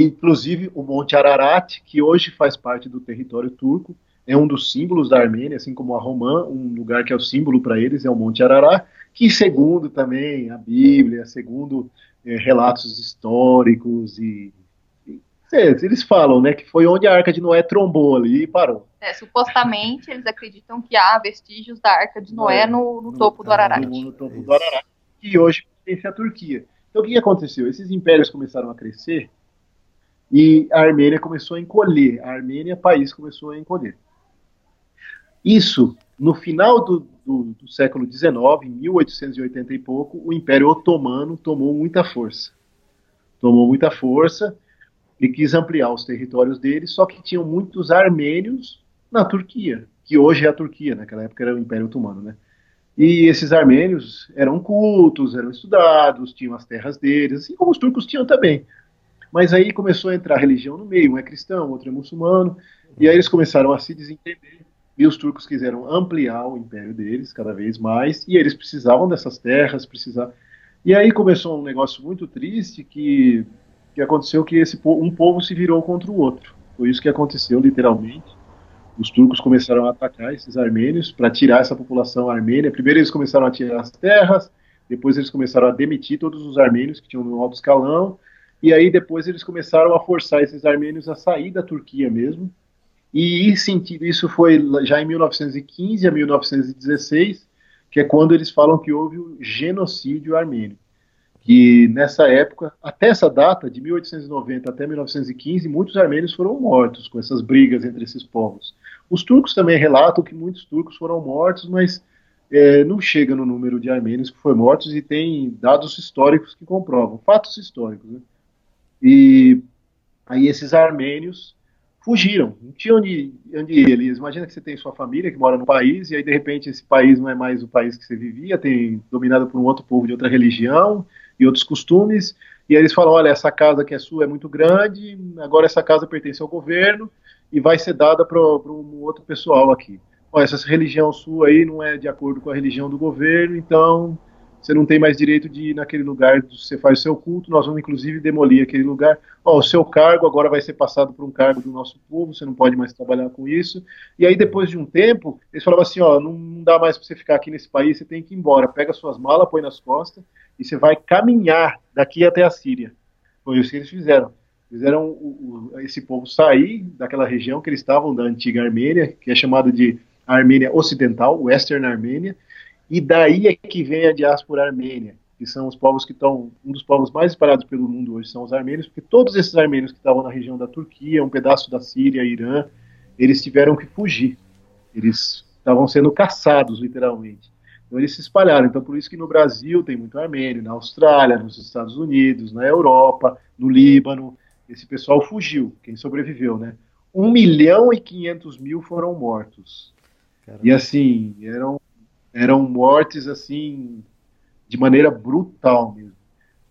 inclusive o Monte Ararat, que hoje faz parte do território turco, é um dos símbolos da Armênia, assim como a Romã, um lugar que é o símbolo para eles é o Monte Ararat, que segundo também a Bíblia, segundo é, relatos históricos e, e eles falam, né, que foi onde a Arca de Noé trombou ali e parou. É, supostamente eles acreditam que há vestígios da Arca de Noé no, no topo do Ararat. No, no topo do Ararat, que hoje pertence à Turquia. Então o que aconteceu? Esses impérios começaram a crescer e a Armênia começou a encolher. A Armênia, país, começou a encolher. Isso, no final do, do, do século XIX, em 1880 e pouco, o Império Otomano tomou muita força. Tomou muita força e quis ampliar os territórios dele, só que tinham muitos armênios na Turquia, que hoje é a Turquia, naquela época era o Império Otomano, né? E esses armênios eram cultos, eram estudados, tinham as terras deles, assim como os turcos tinham também. Mas aí começou a entrar religião no meio, um é cristão, outro é muçulmano, e aí eles começaram a se desentender. E os turcos quiseram ampliar o império deles cada vez mais, e eles precisavam dessas terras, precisavam. E aí começou um negócio muito triste que, que aconteceu que esse um povo se virou contra o outro. Foi isso que aconteceu literalmente. Os turcos começaram a atacar esses armênios para tirar essa população armênia. Primeiro eles começaram a tirar as terras, depois eles começaram a demitir todos os armênios que tinham no alto escalão, e aí depois eles começaram a forçar esses armênios a sair da Turquia mesmo. E sentido, isso foi já em 1915 a 1916, que é quando eles falam que houve o genocídio armênio. Que nessa época, até essa data, de 1890 até 1915, muitos armênios foram mortos com essas brigas entre esses povos. Os turcos também relatam que muitos turcos foram mortos, mas é, não chega no número de armênios que foram mortos e tem dados históricos que comprovam, fatos históricos. Né? E aí esses armênios fugiram, não tinha onde, onde ir. Eles, imagina que você tem sua família que mora no país, e aí de repente esse país não é mais o país que você vivia, tem dominado por um outro povo de outra religião e outros costumes, e aí eles falam, olha, essa casa que é sua é muito grande, agora essa casa pertence ao governo e vai ser dada para um outro pessoal aqui. Olha, essa religião sua aí não é de acordo com a religião do governo, então você não tem mais direito de ir naquele lugar você faz o seu culto, nós vamos inclusive demolir aquele lugar. Ó, o seu cargo agora vai ser passado por um cargo do nosso povo, você não pode mais trabalhar com isso. E aí, depois de um tempo, eles falavam assim: ó, não dá mais para você ficar aqui nesse país, você tem que ir embora. Pega suas malas, põe nas costas e você vai caminhar daqui até a Síria. Foi isso que eles fizeram. Fizeram o, o, esse povo sair daquela região que eles estavam, da antiga Armênia, que é chamada de Armênia Ocidental, Western Armênia, e daí é que vem a diáspora armênia, que são os povos que estão, um dos povos mais espalhados pelo mundo hoje são os armênios, porque todos esses armênios que estavam na região da Turquia, um pedaço da Síria, Irã, eles tiveram que fugir. Eles estavam sendo caçados, literalmente. Então eles se espalharam. Então por isso que no Brasil tem muito armênio, na Austrália, nos Estados Unidos, na Europa, no Líbano. Esse pessoal fugiu, quem sobreviveu, né? 1 milhão e 500 mil foram mortos. Caramba. E assim, eram, eram mortes assim, de maneira brutal mesmo.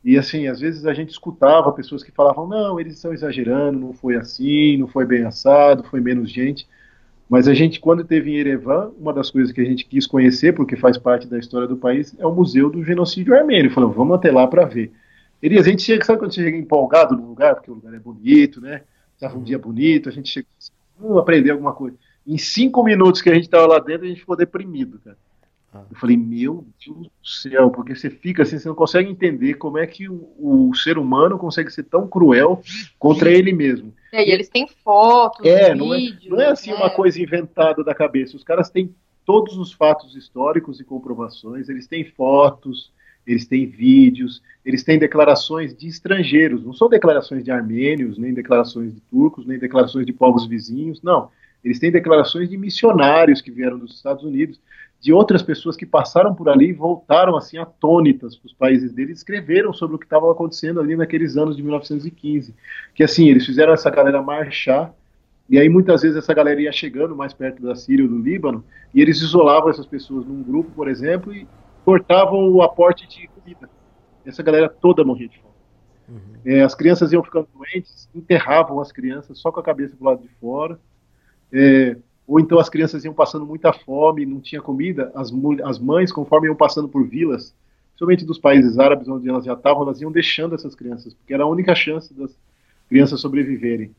E assim, às vezes a gente escutava pessoas que falavam, não, eles estão exagerando, não foi assim, não foi bem assado, foi menos gente. Mas a gente, quando teve em Erevan, uma das coisas que a gente quis conhecer, porque faz parte da história do país, é o Museu do Genocídio Armênio. Falamos, vamos até lá para ver. E a gente chega, sabe quando você chega empolgado no lugar, porque o lugar é bonito, né? Estava um dia bonito, a gente chega, vamos aprender alguma coisa. Em cinco minutos que a gente estava lá dentro, a gente ficou deprimido, cara. Eu falei, meu Deus do céu, porque você fica assim, você não consegue entender como é que o, o ser humano consegue ser tão cruel contra ele mesmo. É, e eles têm fotos, é, não vídeos. É, não é assim né? uma coisa inventada da cabeça. Os caras têm todos os fatos históricos e comprovações, eles têm fotos, eles têm vídeos, eles têm declarações de estrangeiros, não são declarações de armênios, nem declarações de turcos, nem declarações de povos vizinhos, não. Eles têm declarações de missionários que vieram dos Estados Unidos de outras pessoas que passaram por ali e voltaram assim atônitas para os países deles, escreveram sobre o que estava acontecendo ali naqueles anos de 1915, que assim eles fizeram essa galera marchar e aí muitas vezes essa galera ia chegando mais perto da Síria ou do Líbano e eles isolavam essas pessoas num grupo, por exemplo, e cortavam o aporte de comida. Essa galera toda morria de fome. Uhum. É, as crianças iam ficando doentes, enterravam as crianças só com a cabeça do lado de fora. É, ou então as crianças iam passando muita fome, não tinha comida, as, as mães, conforme iam passando por vilas, principalmente dos países árabes onde elas já estavam, elas iam deixando essas crianças, porque era a única chance das crianças sobreviverem.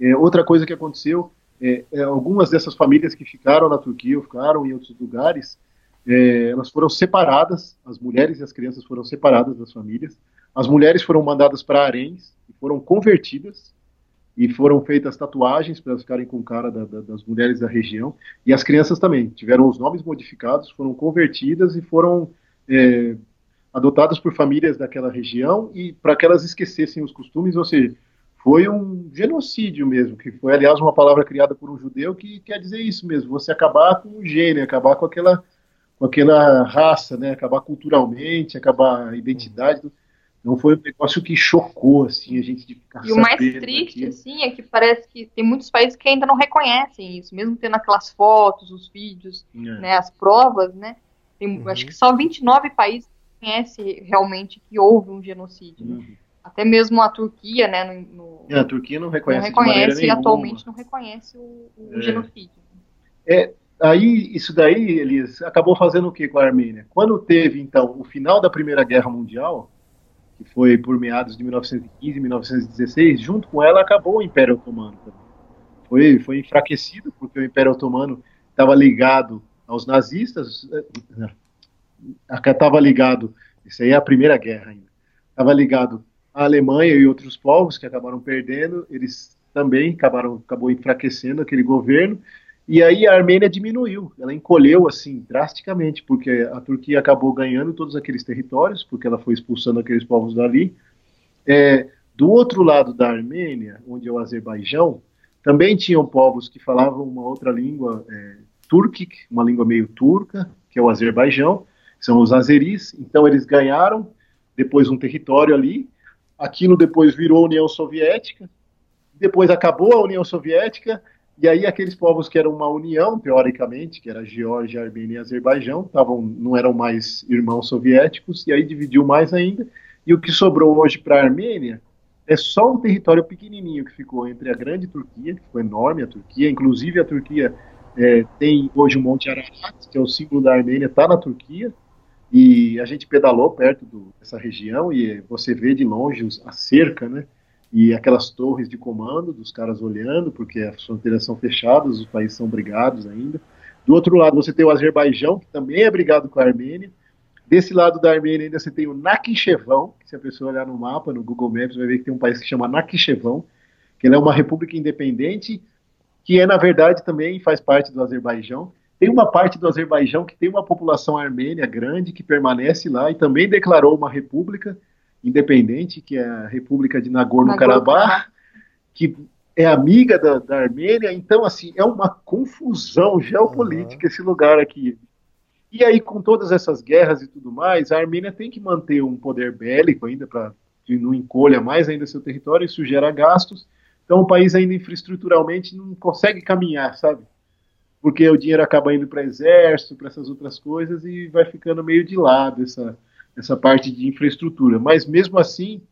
É, outra coisa que aconteceu, é, é, algumas dessas famílias que ficaram na Turquia, ou ficaram em outros lugares, é, elas foram separadas, as mulheres e as crianças foram separadas das famílias, as mulheres foram mandadas para haréns e foram convertidas, e foram feitas tatuagens para elas ficarem com cara da, da, das mulheres da região, e as crianças também. Tiveram os nomes modificados, foram convertidas e foram é, adotadas por famílias daquela região e para que elas esquecessem os costumes, ou seja, foi um genocídio mesmo, que foi, aliás, uma palavra criada por um judeu que quer dizer isso mesmo, você acabar com o gênero, acabar com aquela, com aquela raça, né, acabar culturalmente, acabar a identidade. Do, não foi um negócio que chocou, assim, a gente de ficar E o mais triste, assim, é que parece que tem muitos países que ainda não reconhecem isso, mesmo tendo aquelas fotos, os vídeos, é. né, as provas, né? Tem, uhum. Acho que só 29 países conhecem realmente que houve um genocídio. Né? Uhum. Né? Até mesmo a Turquia, né? No, no, é, a Turquia não reconhece. Não reconhece e atualmente não reconhece o, o é. genocídio. É, aí, isso daí, Elias, acabou fazendo o que com a Armênia? Quando teve, então, o final da Primeira Guerra Mundial, que foi por meados de 1915 e 1916, junto com ela acabou o Império Otomano também. Foi, foi enfraquecido, porque o Império Otomano estava ligado aos nazistas, estava eh, ligado, isso aí é a Primeira Guerra ainda, estava ligado à Alemanha e outros povos que acabaram perdendo, eles também acabaram acabou enfraquecendo aquele governo, e aí a Armênia diminuiu, ela encolheu assim drasticamente, porque a Turquia acabou ganhando todos aqueles territórios, porque ela foi expulsando aqueles povos dali. É, do outro lado da Armênia, onde é o Azerbaijão, também tinham povos que falavam uma outra língua é, turquic, uma língua meio turca, que é o Azerbaijão, são os azeris. Então eles ganharam depois um território ali. Aquilo depois virou União Soviética. Depois acabou a União Soviética e aí aqueles povos que eram uma união, teoricamente, que era Geórgia, Armênia e Azerbaijão, tavam, não eram mais irmãos soviéticos, e aí dividiu mais ainda. E o que sobrou hoje para a Armênia é só um território pequenininho que ficou entre a grande Turquia, que foi enorme a Turquia, inclusive a Turquia é, tem hoje o Monte Ararat, que é o símbolo da Armênia, está na Turquia, e a gente pedalou perto do, dessa região e você vê de longe a cerca, né? E aquelas torres de comando dos caras olhando, porque as fronteiras são fechadas, os países são brigados ainda. Do outro lado, você tem o Azerbaijão, que também é brigado com a Armênia. Desse lado da Armênia ainda você tem o Nakhichevão, que se a pessoa olhar no mapa, no Google Maps, vai ver que tem um país que chama Nakhichevão, que é uma república independente, que é, na verdade, também faz parte do Azerbaijão. Tem uma parte do Azerbaijão que tem uma população armênia grande, que permanece lá e também declarou uma república, independente, que é a República de Nagorno-Karabakh, que é amiga da, da, Armênia. Então, assim, é uma confusão geopolítica uhum. esse lugar aqui. E aí, com todas essas guerras e tudo mais, a Armênia tem que manter um poder bélico ainda para que não encolha mais ainda seu território, isso gera gastos. Então o país ainda infraestruturalmente não consegue caminhar, sabe? Porque o dinheiro acaba indo para exército, para essas outras coisas e vai ficando meio de lado essa, essa parte de infraestrutura. Mas mesmo assim,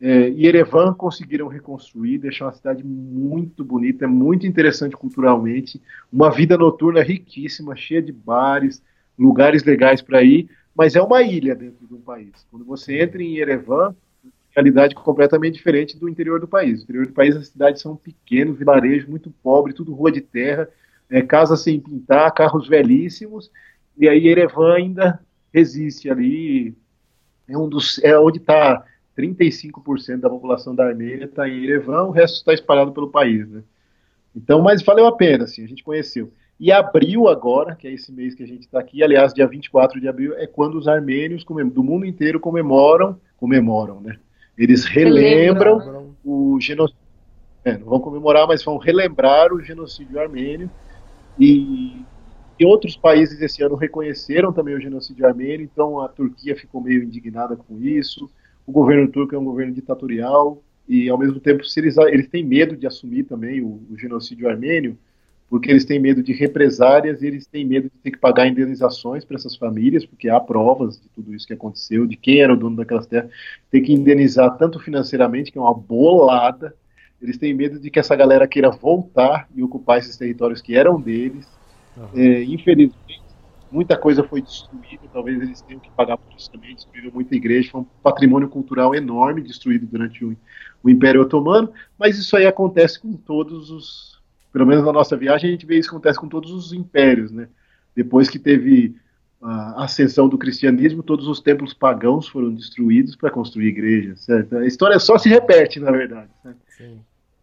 é, Yerevan conseguiram reconstruir, deixar uma cidade muito bonita, muito interessante culturalmente, uma vida noturna riquíssima, cheia de bares, lugares legais para ir, mas é uma ilha dentro de um país. Quando você entra em Yerevan, realidade completamente diferente do interior do país. No interior do país as cidades são pequenos, vilarejos muito pobres, tudo rua de terra, é, casas sem pintar, carros velhíssimos, e aí Yerevan ainda resiste ali, é um dos, é onde está 35% da população da Armênia está em Yerevan, o resto está espalhado pelo país, né? Então, mas valeu a pena, assim, a gente conheceu. E abril agora, que é esse mês que a gente está aqui, aliás, dia 24 de abril, é quando os armênios do mundo inteiro comemoram, comemoram, né? Eles relembram Relembra. o genocídio. É, não vão comemorar, mas vão relembrar o genocídio armênio. E, e outros países esse ano reconheceram também o genocídio armênio, então a Turquia ficou meio indignada com isso. O governo turco é um governo ditatorial e, ao mesmo tempo, eles, eles têm medo de assumir também o, o genocídio armênio, porque eles têm medo de represárias e eles têm medo de ter que pagar indenizações para essas famílias, porque há provas de tudo isso que aconteceu, de quem era o dono daquelas terras, ter que indenizar tanto financeiramente, que é uma bolada, eles têm medo de que essa galera queira voltar e ocupar esses territórios que eram deles. Uhum. É, infelizmente, muita coisa foi destruída, talvez eles tenham que pagar por isso também, destruíram muita igreja, foi um patrimônio cultural enorme destruído durante o, o Império Otomano, mas isso aí acontece com todos os, pelo menos na nossa viagem, a gente vê isso acontece com todos os impérios, né? Depois que teve a ascensão do cristianismo, todos os templos pagãos foram destruídos para construir igrejas, certo? A história só se repete, na verdade.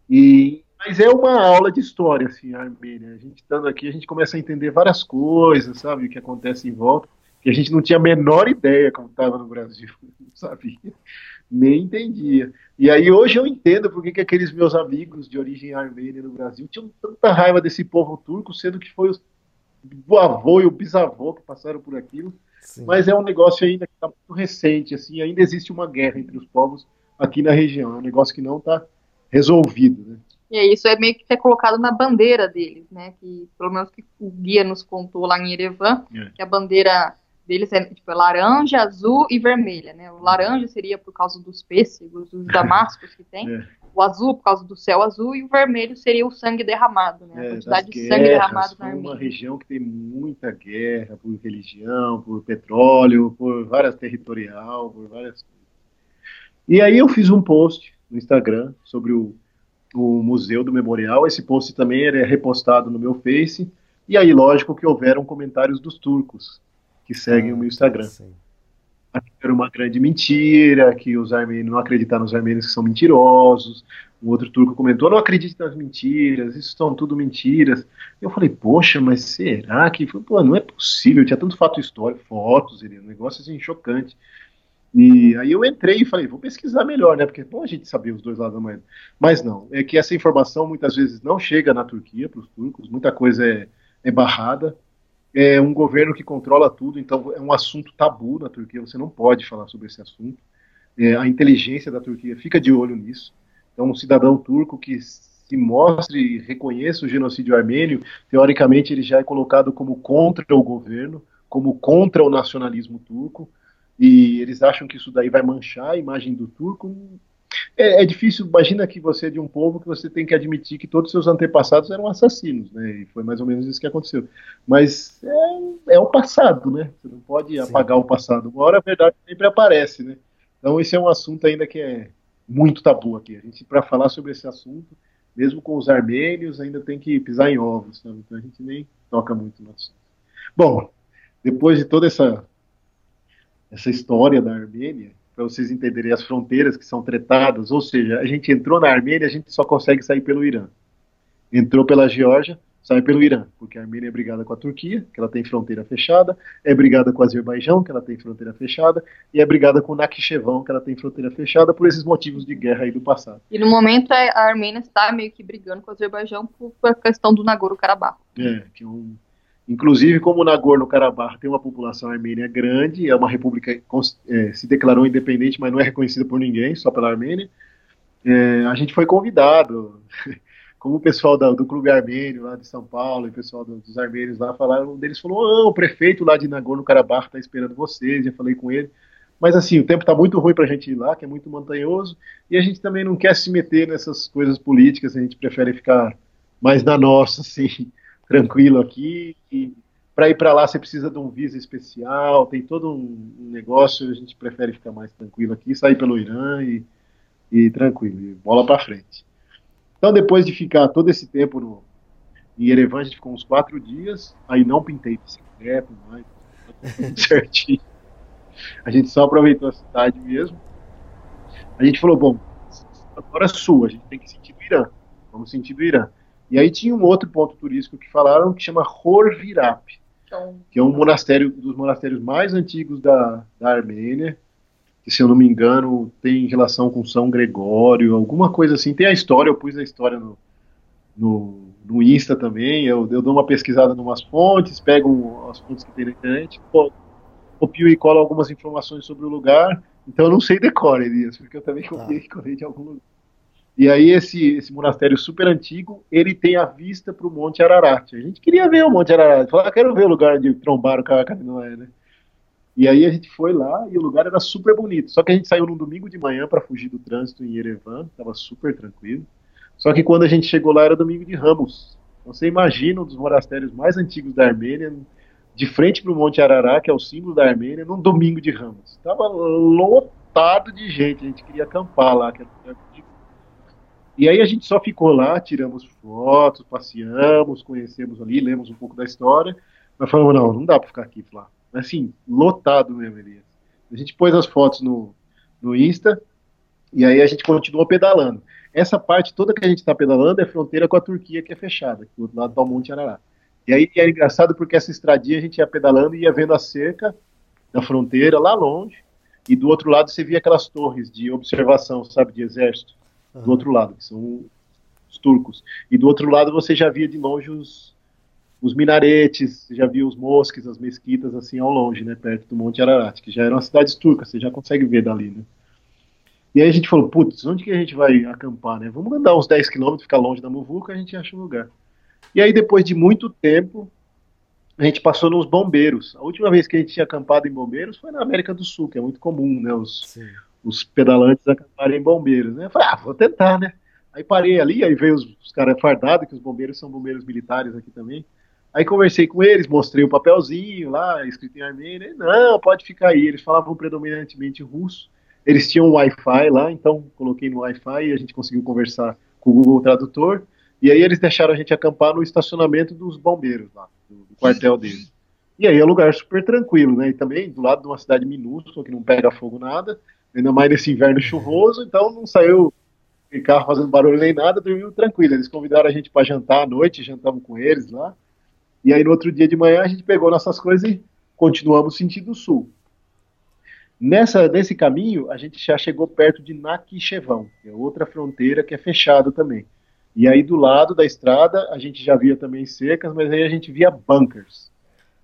E mas é uma aula de história, assim, a Armênia. A gente estando aqui, a gente começa a entender várias coisas, sabe, o que acontece em volta, que a gente não tinha a menor ideia como estava no Brasil, não sabia, nem entendia. E aí hoje eu entendo por que aqueles meus amigos de origem armênia no Brasil tinham tanta raiva desse povo turco, sendo que foi o avô e o bisavô que passaram por aquilo. Sim. Mas é um negócio ainda que está muito recente, assim, ainda existe uma guerra entre os povos aqui na região. É um negócio que não está resolvido, né? E isso é meio que ser colocado na bandeira deles, né? Que pelo menos que o guia nos contou lá em Erevan, é. que a bandeira deles é tipo, laranja, azul e vermelha, né? O laranja seria por causa dos pêssegos, dos damascos que tem. É. O azul por causa do céu azul e o vermelho seria o sangue derramado, né? A é, quantidade de sangue derramado na Armênia. uma região que tem muita guerra por religião, por petróleo, por várias territorial, por várias coisas. E aí eu fiz um post no Instagram sobre o o Museu do Memorial. Esse post também é repostado no meu Face. E aí, lógico que houveram comentários dos turcos que seguem ah, o meu Instagram. Sim. Era uma grande mentira, que os armênios não acreditaram nos armênios que são mentirosos. Um outro turco comentou: não acredite nas mentiras, isso são tudo mentiras. Eu falei: poxa, mas será que. Pô, não é possível, tinha tanto fato histórico, fotos, um negócio assim chocante. E aí eu entrei e falei, vou pesquisar melhor, né? Porque é bom a gente saber os dois lados da moeda. Mas não, é que essa informação muitas vezes não chega na Turquia para os turcos, muita coisa é, é barrada. É um governo que controla tudo, então é um assunto tabu na Turquia, você não pode falar sobre esse assunto. É, a inteligência da Turquia fica de olho nisso. Então, um cidadão turco que se mostre e reconheça o genocídio armênio, teoricamente ele já é colocado como contra o governo, como contra o nacionalismo turco e eles acham que isso daí vai manchar a imagem do turco. É, é, difícil, imagina que você é de um povo que você tem que admitir que todos os seus antepassados eram assassinos, né? E foi mais ou menos isso que aconteceu. Mas é, é o passado, né? Você não pode Sim. apagar o passado. Uma hora a verdade sempre aparece, né? Então esse é um assunto ainda que é muito tabu aqui. A gente, para falar sobre esse assunto, mesmo com os armênios, ainda tem que pisar em ovos, sabe? Então a gente nem toca muito no assunto. Bom, depois de toda essa essa história da Armênia, para vocês entenderem as fronteiras que são tretadas, ou seja, a gente entrou na Armênia, a gente só consegue sair pelo Irã. Entrou pela Geórgia, sai pelo Irã, porque a Armênia é brigada com a Turquia, que ela tem fronteira fechada, é brigada com o Azerbaijão, que ela tem fronteira fechada, e é brigada com o Nakhchevão, que ela tem fronteira fechada, por esses motivos de guerra aí do passado. E no momento a Armênia está meio que brigando com o Azerbaijão por, por questão do Nagorno-Karabakh. É, que é um Inclusive, como Nagorno-Karabakh tem uma população armênia grande, é uma república é, se declarou independente, mas não é reconhecida por ninguém, só pela Armênia. é, a gente foi convidado. Como o pessoal da, do Clube Armênio lá de São Paulo e o pessoal do, dos armênios lá falaram, um deles falou: o prefeito lá de Nagorno-Karabakh está esperando vocês. Já falei com ele. Mas assim, o tempo está muito ruim para a gente ir lá, que é muito montanhoso, e a gente também não quer se meter nessas coisas políticas, a gente prefere ficar mais na nossa, assim, tranquilo aqui. E para ir para lá você precisa de um visa especial, tem todo um, negócio, a gente prefere ficar mais tranquilo aqui, sair pelo Irã e, e tranquilo, e bola para frente. Então, depois de ficar todo esse tempo no, em Yerevan, a gente ficou uns quatro dias, aí não pintei bicicleta, mais, tudo certinho. A gente só aproveitou a cidade mesmo. A gente falou, bom, agora é sul, a gente tem que sentir do Irã. Vamos sentir do Irã. E aí tinha um outro ponto turístico que falaram que chama Horvirap, então, que é um monastério dos monastérios mais antigos da, da Armênia, que se eu não me engano tem relação com São Gregório, alguma coisa assim. Tem a história, eu pus a história no, no, no Insta também, eu, eu dou uma pesquisada em umas fontes, pego as fontes que tem na internet, copio e colo algumas informações sobre o lugar, então eu não sei decorar, Elias, porque eu também copiei e colei de algum lugar. E aí esse, esse monastério super antigo, ele tem a vista para o Monte Ararat. A gente queria ver o Monte Ararat, falar, ah, quero ver o lugar onde trombaram com a Noé, né? E aí a gente foi lá e o lugar era super bonito. Só que a gente saiu num domingo de manhã para fugir do trânsito em Yerevan, estava super tranquilo. Só que quando a gente chegou lá era domingo de Ramos. Você imagina um dos monastérios mais antigos da Armênia, de frente para o Monte Ararat, que é o símbolo da Armênia, num domingo de Ramos. Estava lotado de gente, a gente queria acampar lá. E aí a gente só ficou lá, tiramos fotos, passeamos, conhecemos ali, lemos um pouco da história, mas falamos, não, não dá para ficar aqui, lá. Assim, lotado mesmo, Elias. A gente pôs as fotos no, no Insta, e aí a gente continuou pedalando. Essa parte toda que a gente está pedalando é fronteira com a Turquia, que é fechada, do outro lado do Monte Ararat. E aí era engraçado porque essa estradinha a gente ia pedalando e ia vendo a cerca da fronteira lá longe, e do outro lado você via aquelas torres de observação, sabe, de exército, uhum. do outro lado, que são os turcos. E do outro lado você já via de longe os, os minaretes, você já via os mosques, as mesquitas assim ao longe, né, perto do Monte Ararat, que já eram cidades turcas, você já consegue ver dali, né. E aí a gente falou, putz, onde que a gente vai acampar, né? Vamos andar uns 10 quilômetros, ficar longe da Muvuca, a gente acha um lugar. E aí, depois de muito tempo, a gente passou nos bombeiros. A última vez que a gente tinha acampado em bombeiros foi na América do Sul, que é muito comum, né? Os, os pedalantes acamparem em bombeiros, né? Eu falei, ah, vou tentar, né? Aí parei ali, aí veio os, os caras fardados, que os bombeiros são bombeiros militares aqui também. Aí conversei com eles, mostrei o papelzinho lá, escrito em armênio. Não, pode ficar aí. Eles falavam predominantemente russo. Eles tinham Wi-Fi lá, então coloquei no Wi-Fi e a gente conseguiu conversar com o Google Tradutor. E aí eles deixaram a gente acampar no estacionamento dos bombeiros lá, do quartel deles. E aí é um lugar super tranquilo, né? E também do lado de uma cidade minúscula que não pega fogo nada, ainda mais nesse inverno chuvoso, então não saiu em carro fazendo barulho nem nada, dormiu tranquilo. Eles convidaram a gente para jantar à noite, jantamos com eles lá. E aí no outro dia de manhã a gente pegou nossas coisas e continuamos sentido sul. Nessa, nesse caminho, a gente já chegou perto de Nakhichevão, que é outra fronteira que é fechada também. E aí do lado da estrada a gente já via também secas, mas aí a gente via bunkers.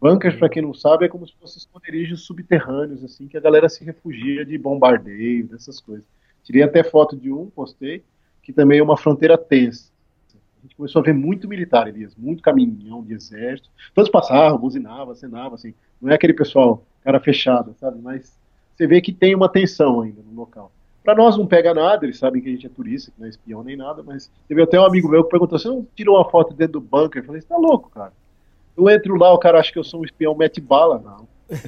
Bunkers, para quem não sabe, é como se fossem esconderijos subterrâneos, assim, que a galera se refugia de bombardeio, dessas coisas. Tirei até foto de um, postei, que também é uma fronteira tensa. A gente começou a ver muito militar, Elias, muito caminhão de exército. Todos passavam, buzinavam, acenavam, assim. Não é aquele pessoal, cara fechado, sabe? Mas você vê que tem uma tensão ainda no local. Para nós não pega nada, eles sabem que a gente é turista, que não é espião nem nada, mas teve até um amigo meu que perguntou: você não tirou uma foto dentro do bunker? Eu falei: você tá louco, cara. Eu entro lá, o cara acha que eu sou um espião mete bala, não.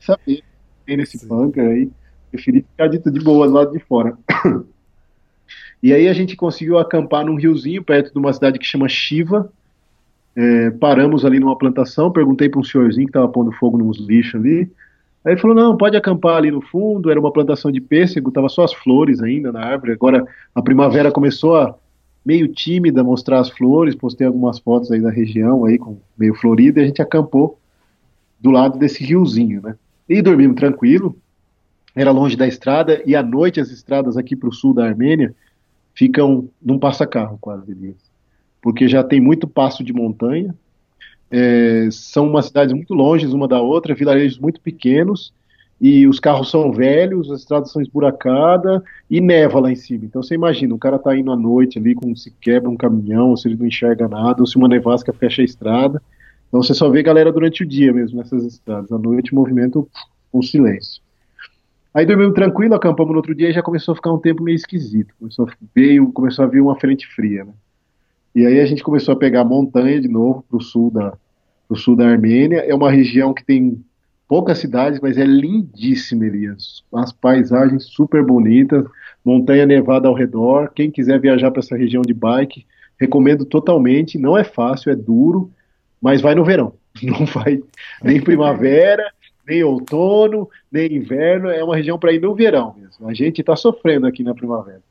Saber, tem nesse bunker aí. Preferi ficar de, de boa do lado de fora. e aí a gente conseguiu acampar num riozinho perto de uma cidade que chama Shiva. É, paramos ali numa plantação, perguntei para um senhorzinho que estava pondo fogo nos lixos ali. Aí ele falou: não, pode acampar ali no fundo. Era uma plantação de pêssego, tava só as flores ainda na árvore. Agora a primavera começou a meio tímida mostrar as flores. Postei algumas fotos aí da região, aí com meio florida, e a gente acampou do lado desse riozinho, né? E dormimos tranquilo. Era longe da estrada e à noite as estradas aqui para o sul da Armênia ficam num passa-carro quase, porque já tem muito passo de montanha é, são umas cidades muito longe uma da outra, vilarejos muito pequenos, e os carros são velhos, as estradas são esburacadas e neva lá em cima. Então você imagina, o cara tá indo à noite ali, como se quebra um caminhão, ou se ele não enxerga nada, ou se uma nevasca fecha a estrada. Então você só vê galera durante o dia mesmo nessas estradas. À noite, movimento com silêncio. Aí dormimos tranquilo, acampamos no outro dia e já começou a ficar um tempo meio esquisito. Começou a, veio, começou a vir uma frente fria, né? E aí a gente começou a pegar montanha de novo para o sul da, pro sul da Armênia. É uma região que tem poucas cidades, mas é lindíssima, Elias. As paisagens super bonitas, montanha nevada ao redor. Quem quiser viajar para essa região de bike, recomendo totalmente. Não é fácil, é duro, mas vai no verão. Não vai nem primavera, nem outono, nem inverno. É uma região para ir no verão mesmo. A gente está sofrendo aqui na primavera.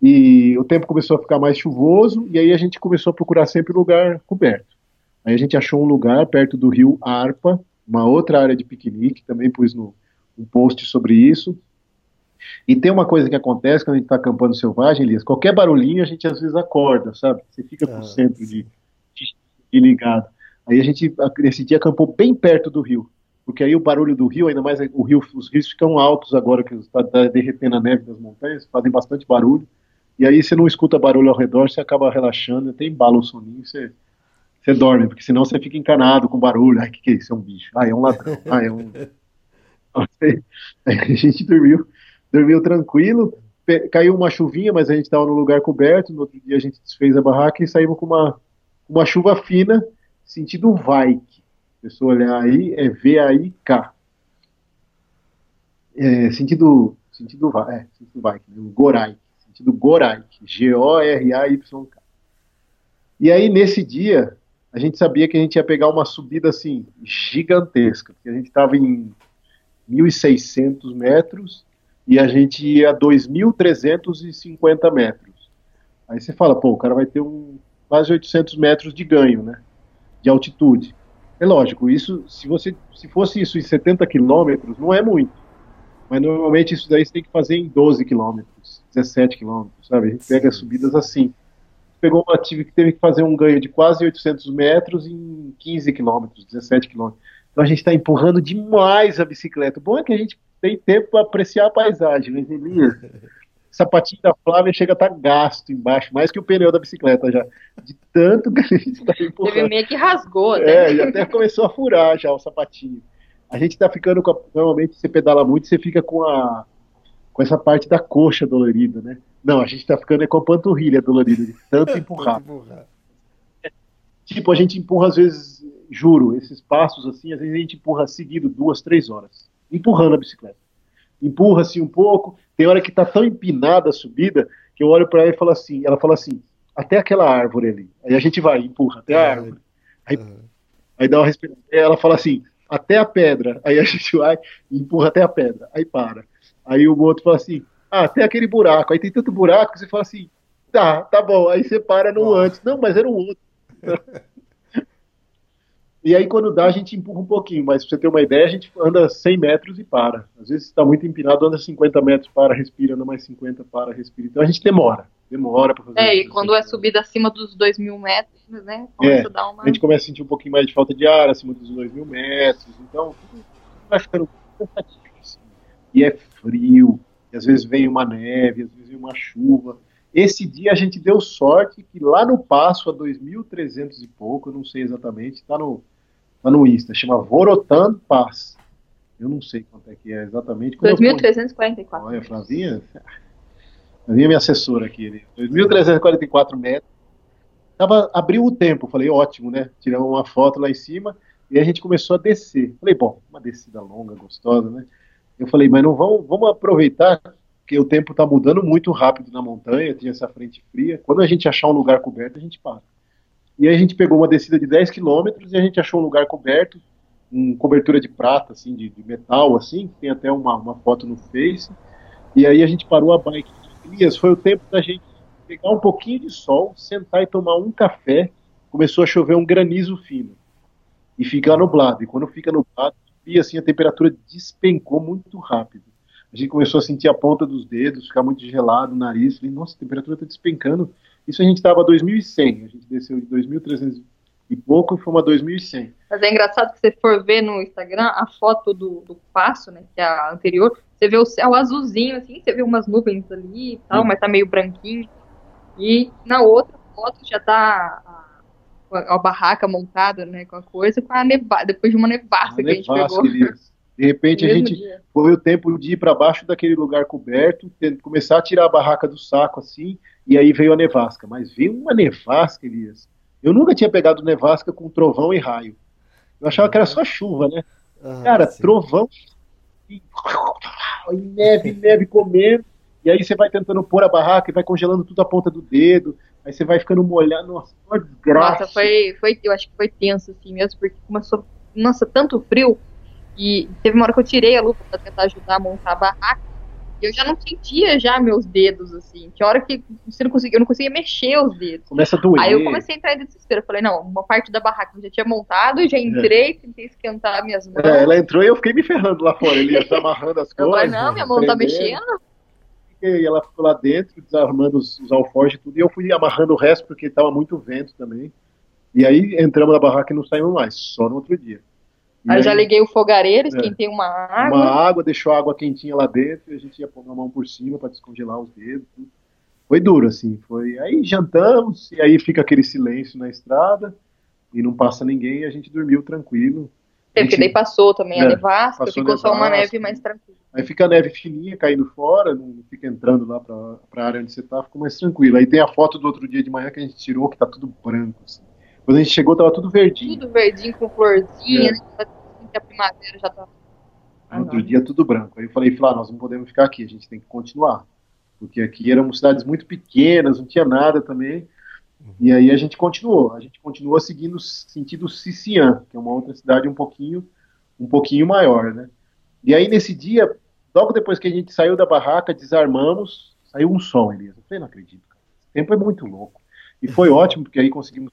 E o tempo começou a ficar mais chuvoso, e aí a gente começou a procurar sempre lugar coberto. Aí a gente achou um lugar perto do rio Arpa, uma outra área de piquenique, também pus no, um post sobre isso. E tem uma coisa que acontece quando a gente está acampando selvagem, Elias, qualquer barulhinho a gente às vezes acorda, sabe? Você fica com o ah. centro de, de, de, ligado. Aí a gente, nesse dia, acampou bem perto do rio, porque aí o barulho do rio, ainda mais o rio, os rios ficam altos agora que está tá derretendo a neve das montanhas, fazem bastante barulho, e aí você não escuta barulho ao redor, você acaba relaxando, até embala o soninho, você você dorme, porque senão você fica encanado com barulho. Ai, que, que é isso? É um bicho. Ai, é um ladrão. Ai, é um. a gente dormiu, dormiu tranquilo. Caiu uma chuvinha, mas a gente estava no lugar coberto. No outro dia a gente desfez a barraca e saímos com uma, uma chuva fina, sentido Vaik. Pessoa olhar aí, é V-A-I-K. É, sentido, sentido, é, sentido Vaik, né? Gorai. Sentido Gorai. G-O-R-A-Y-K. E aí, nesse dia, a gente sabia que a gente ia pegar uma subida assim gigantesca, porque a gente estava em 1.600 metros e a gente ia a 2.350 metros. Aí você fala, pô, o cara vai ter um, quase 800 metros de ganho, né, de altitude. É lógico, isso se você se fosse isso em 70 quilômetros, não é muito. Mas normalmente isso daí você tem que fazer em 12 quilômetros, 17 quilômetros, sabe? A gente pega subidas assim pegou uma tive que teve que fazer um ganho de quase 800 metros em 15 quilômetros, 17 quilômetros. Então a gente está empurrando demais a bicicleta. O bom é que a gente tem tempo para apreciar a paisagem, mas né, Elias, sapatinho da Flávia chega a estar tá gasto embaixo, mais que o pneu da bicicleta já, de tanto que a gente está empurrando. Teve meio que rasgou, né? É, e até começou a furar já o sapatinho. A gente está ficando com a, normalmente você pedala muito, você fica com a com essa parte da coxa dolorida, né? Não, a gente tá ficando é com a panturrilha dolorida, de tanto empurrar. tipo, a gente empurra às vezes, juro, esses passos assim, às vezes a gente empurra seguido duas, três horas, empurrando a bicicleta. Empurra assim um pouco, tem hora que tá tão empinada a subida, que eu olho para ela e falo assim, ela fala assim, até aquela árvore ali. Aí a gente vai, empurra até a árvore. Aí, aí dá uma respiração. Ela fala assim, até a pedra. Aí a gente vai e empurra até a pedra. Aí para. Aí o outro fala assim, ah, tem aquele buraco. Aí tem tanto buraco que você fala assim, tá, tá bom. Aí você para no Nossa. antes. Não, mas era o outro. e aí quando dá, a gente empurra um pouquinho. Mas pra você ter uma ideia, a gente anda 100 metros e para. Às vezes está muito empinado, anda 50 metros, para, respira, anda mais 50, para, respira. Então a gente demora. Demora para fazer É, e quando é subida acima dos 2 mil metros, né? Começa é, a dar uma. A gente começa a sentir um pouquinho mais de falta de ar acima dos 2 mil metros. Então, vai ficando cansativo. Assim. E é frio às vezes vem uma neve, às vezes vem uma chuva. Esse dia a gente deu sorte que lá no Passo, a 2.300 e pouco, eu não sei exatamente, está no, tá no Insta, chama Vorotan Pass. Eu não sei quanto é que é exatamente. 2.344. Olha, Flavinha, Flavinha é minha assessora aqui. 2.344 metros. Tava, abriu o tempo, falei, ótimo, né? Tiramos uma foto lá em cima e a gente começou a descer. Falei, bom, uma descida longa, gostosa, né? Eu falei, mas não vamos, vamos aproveitar que o tempo está mudando muito rápido na montanha, tinha essa frente fria. Quando a gente achar um lugar coberto, a gente para. E aí a gente pegou uma descida de 10 quilômetros e a gente achou um lugar coberto, com cobertura de prata, assim, de, de metal, assim, tem até uma, uma foto no Face. E aí a gente parou a bike. Elias, foi o tempo da gente pegar um pouquinho de sol, sentar e tomar um café. Começou a chover um granizo fino. E ficar nublado. E quando fica nublado, e assim a temperatura despencou muito rápido. A gente começou a sentir a ponta dos dedos, ficar muito gelado, o nariz. Falei, nossa, a temperatura está despencando. Isso a gente estava a 2.100, a gente desceu de 2.300 e pouco e foi uma 2.100. Mas é engraçado que você for ver no Instagram a foto do, do passo, né? Que é a anterior, você vê o céu azulzinho, assim, você vê umas nuvens ali e tal, Sim. mas tá meio branquinho. E na outra foto já tá a, a barraca montada, né? Com a coisa, com a nevada, depois de uma nevasca que a gente pegou. Elias. De repente a gente dia. foi o tempo de ir para baixo daquele lugar coberto, começar a tirar a barraca do saco assim, e aí veio a nevasca. Mas veio uma nevasca, Elias. Eu nunca tinha pegado nevasca com trovão e raio. Eu achava que era só chuva, né? Ah, Cara, sim. trovão e, e neve, neve comendo. E aí você vai tentando pôr a barraca e vai congelando tudo a ponta do dedo. Aí você vai ficando molhado. Nossa, uma desgraça. Nossa, foi, foi, eu acho que foi tenso, assim, mesmo, porque começou, nossa, tanto frio, e teve uma hora que eu tirei a luva pra tentar ajudar a montar a barraca, e eu já não sentia já meus dedos, assim, tinha hora que você não conseguia, eu não conseguia mexer os dedos. Começa a doer. Aí eu comecei a entrar em desespero, eu falei, não, uma parte da barraca eu já tinha montado, já entrei, tentei esquentar minhas mãos, É, ela entrou e eu fiquei me ferrando lá fora. Ele ia amarrando as eu falei, coisas. não, minha mão tá mexendo, E ela ficou lá dentro, desarmando os, os alforjes e tudo. E eu fui amarrando o resto, porque estava muito vento também. E aí entramos na barraca e não saímos mais, só no outro dia. E aí eu já liguei o fogareiro, É. esquentei uma água, uma água, deixou a água quentinha lá dentro e a gente ia pôr a mão por cima para descongelar os dedos. tudo. Foi duro, assim. Foi. Aí jantamos, e aí fica aquele silêncio na estrada, e não passa ninguém, e a gente dormiu tranquilo. A porque daí passou também a É, nevasca, passou ficou só uma nevasca. neve mais tranquila. Aí fica a neve fininha caindo fora, não fica entrando lá para a área onde você tá, fica mais tranquilo. Aí tem a foto do outro dia de manhã que a gente tirou, que tá tudo branco. assim. Quando a gente chegou, tava tudo verdinho. Tudo verdinho com florzinha, É. né? que a primavera já tá. No outro dia tudo branco. Aí eu falei, Flá, nós não podemos ficar aqui, a gente tem que continuar. Porque aqui eram cidades muito pequenas, não tinha nada também. E aí a gente continuou. A gente continuou seguindo sentido Sician, que é uma outra cidade um pouquinho, um pouquinho maior, né? E aí nesse dia, logo depois que a gente saiu da barraca, desarmamos, saiu um som, Elias. Eu falei, não acredito. cara. Esse tempo é muito louco. E foi ótimo, porque aí conseguimos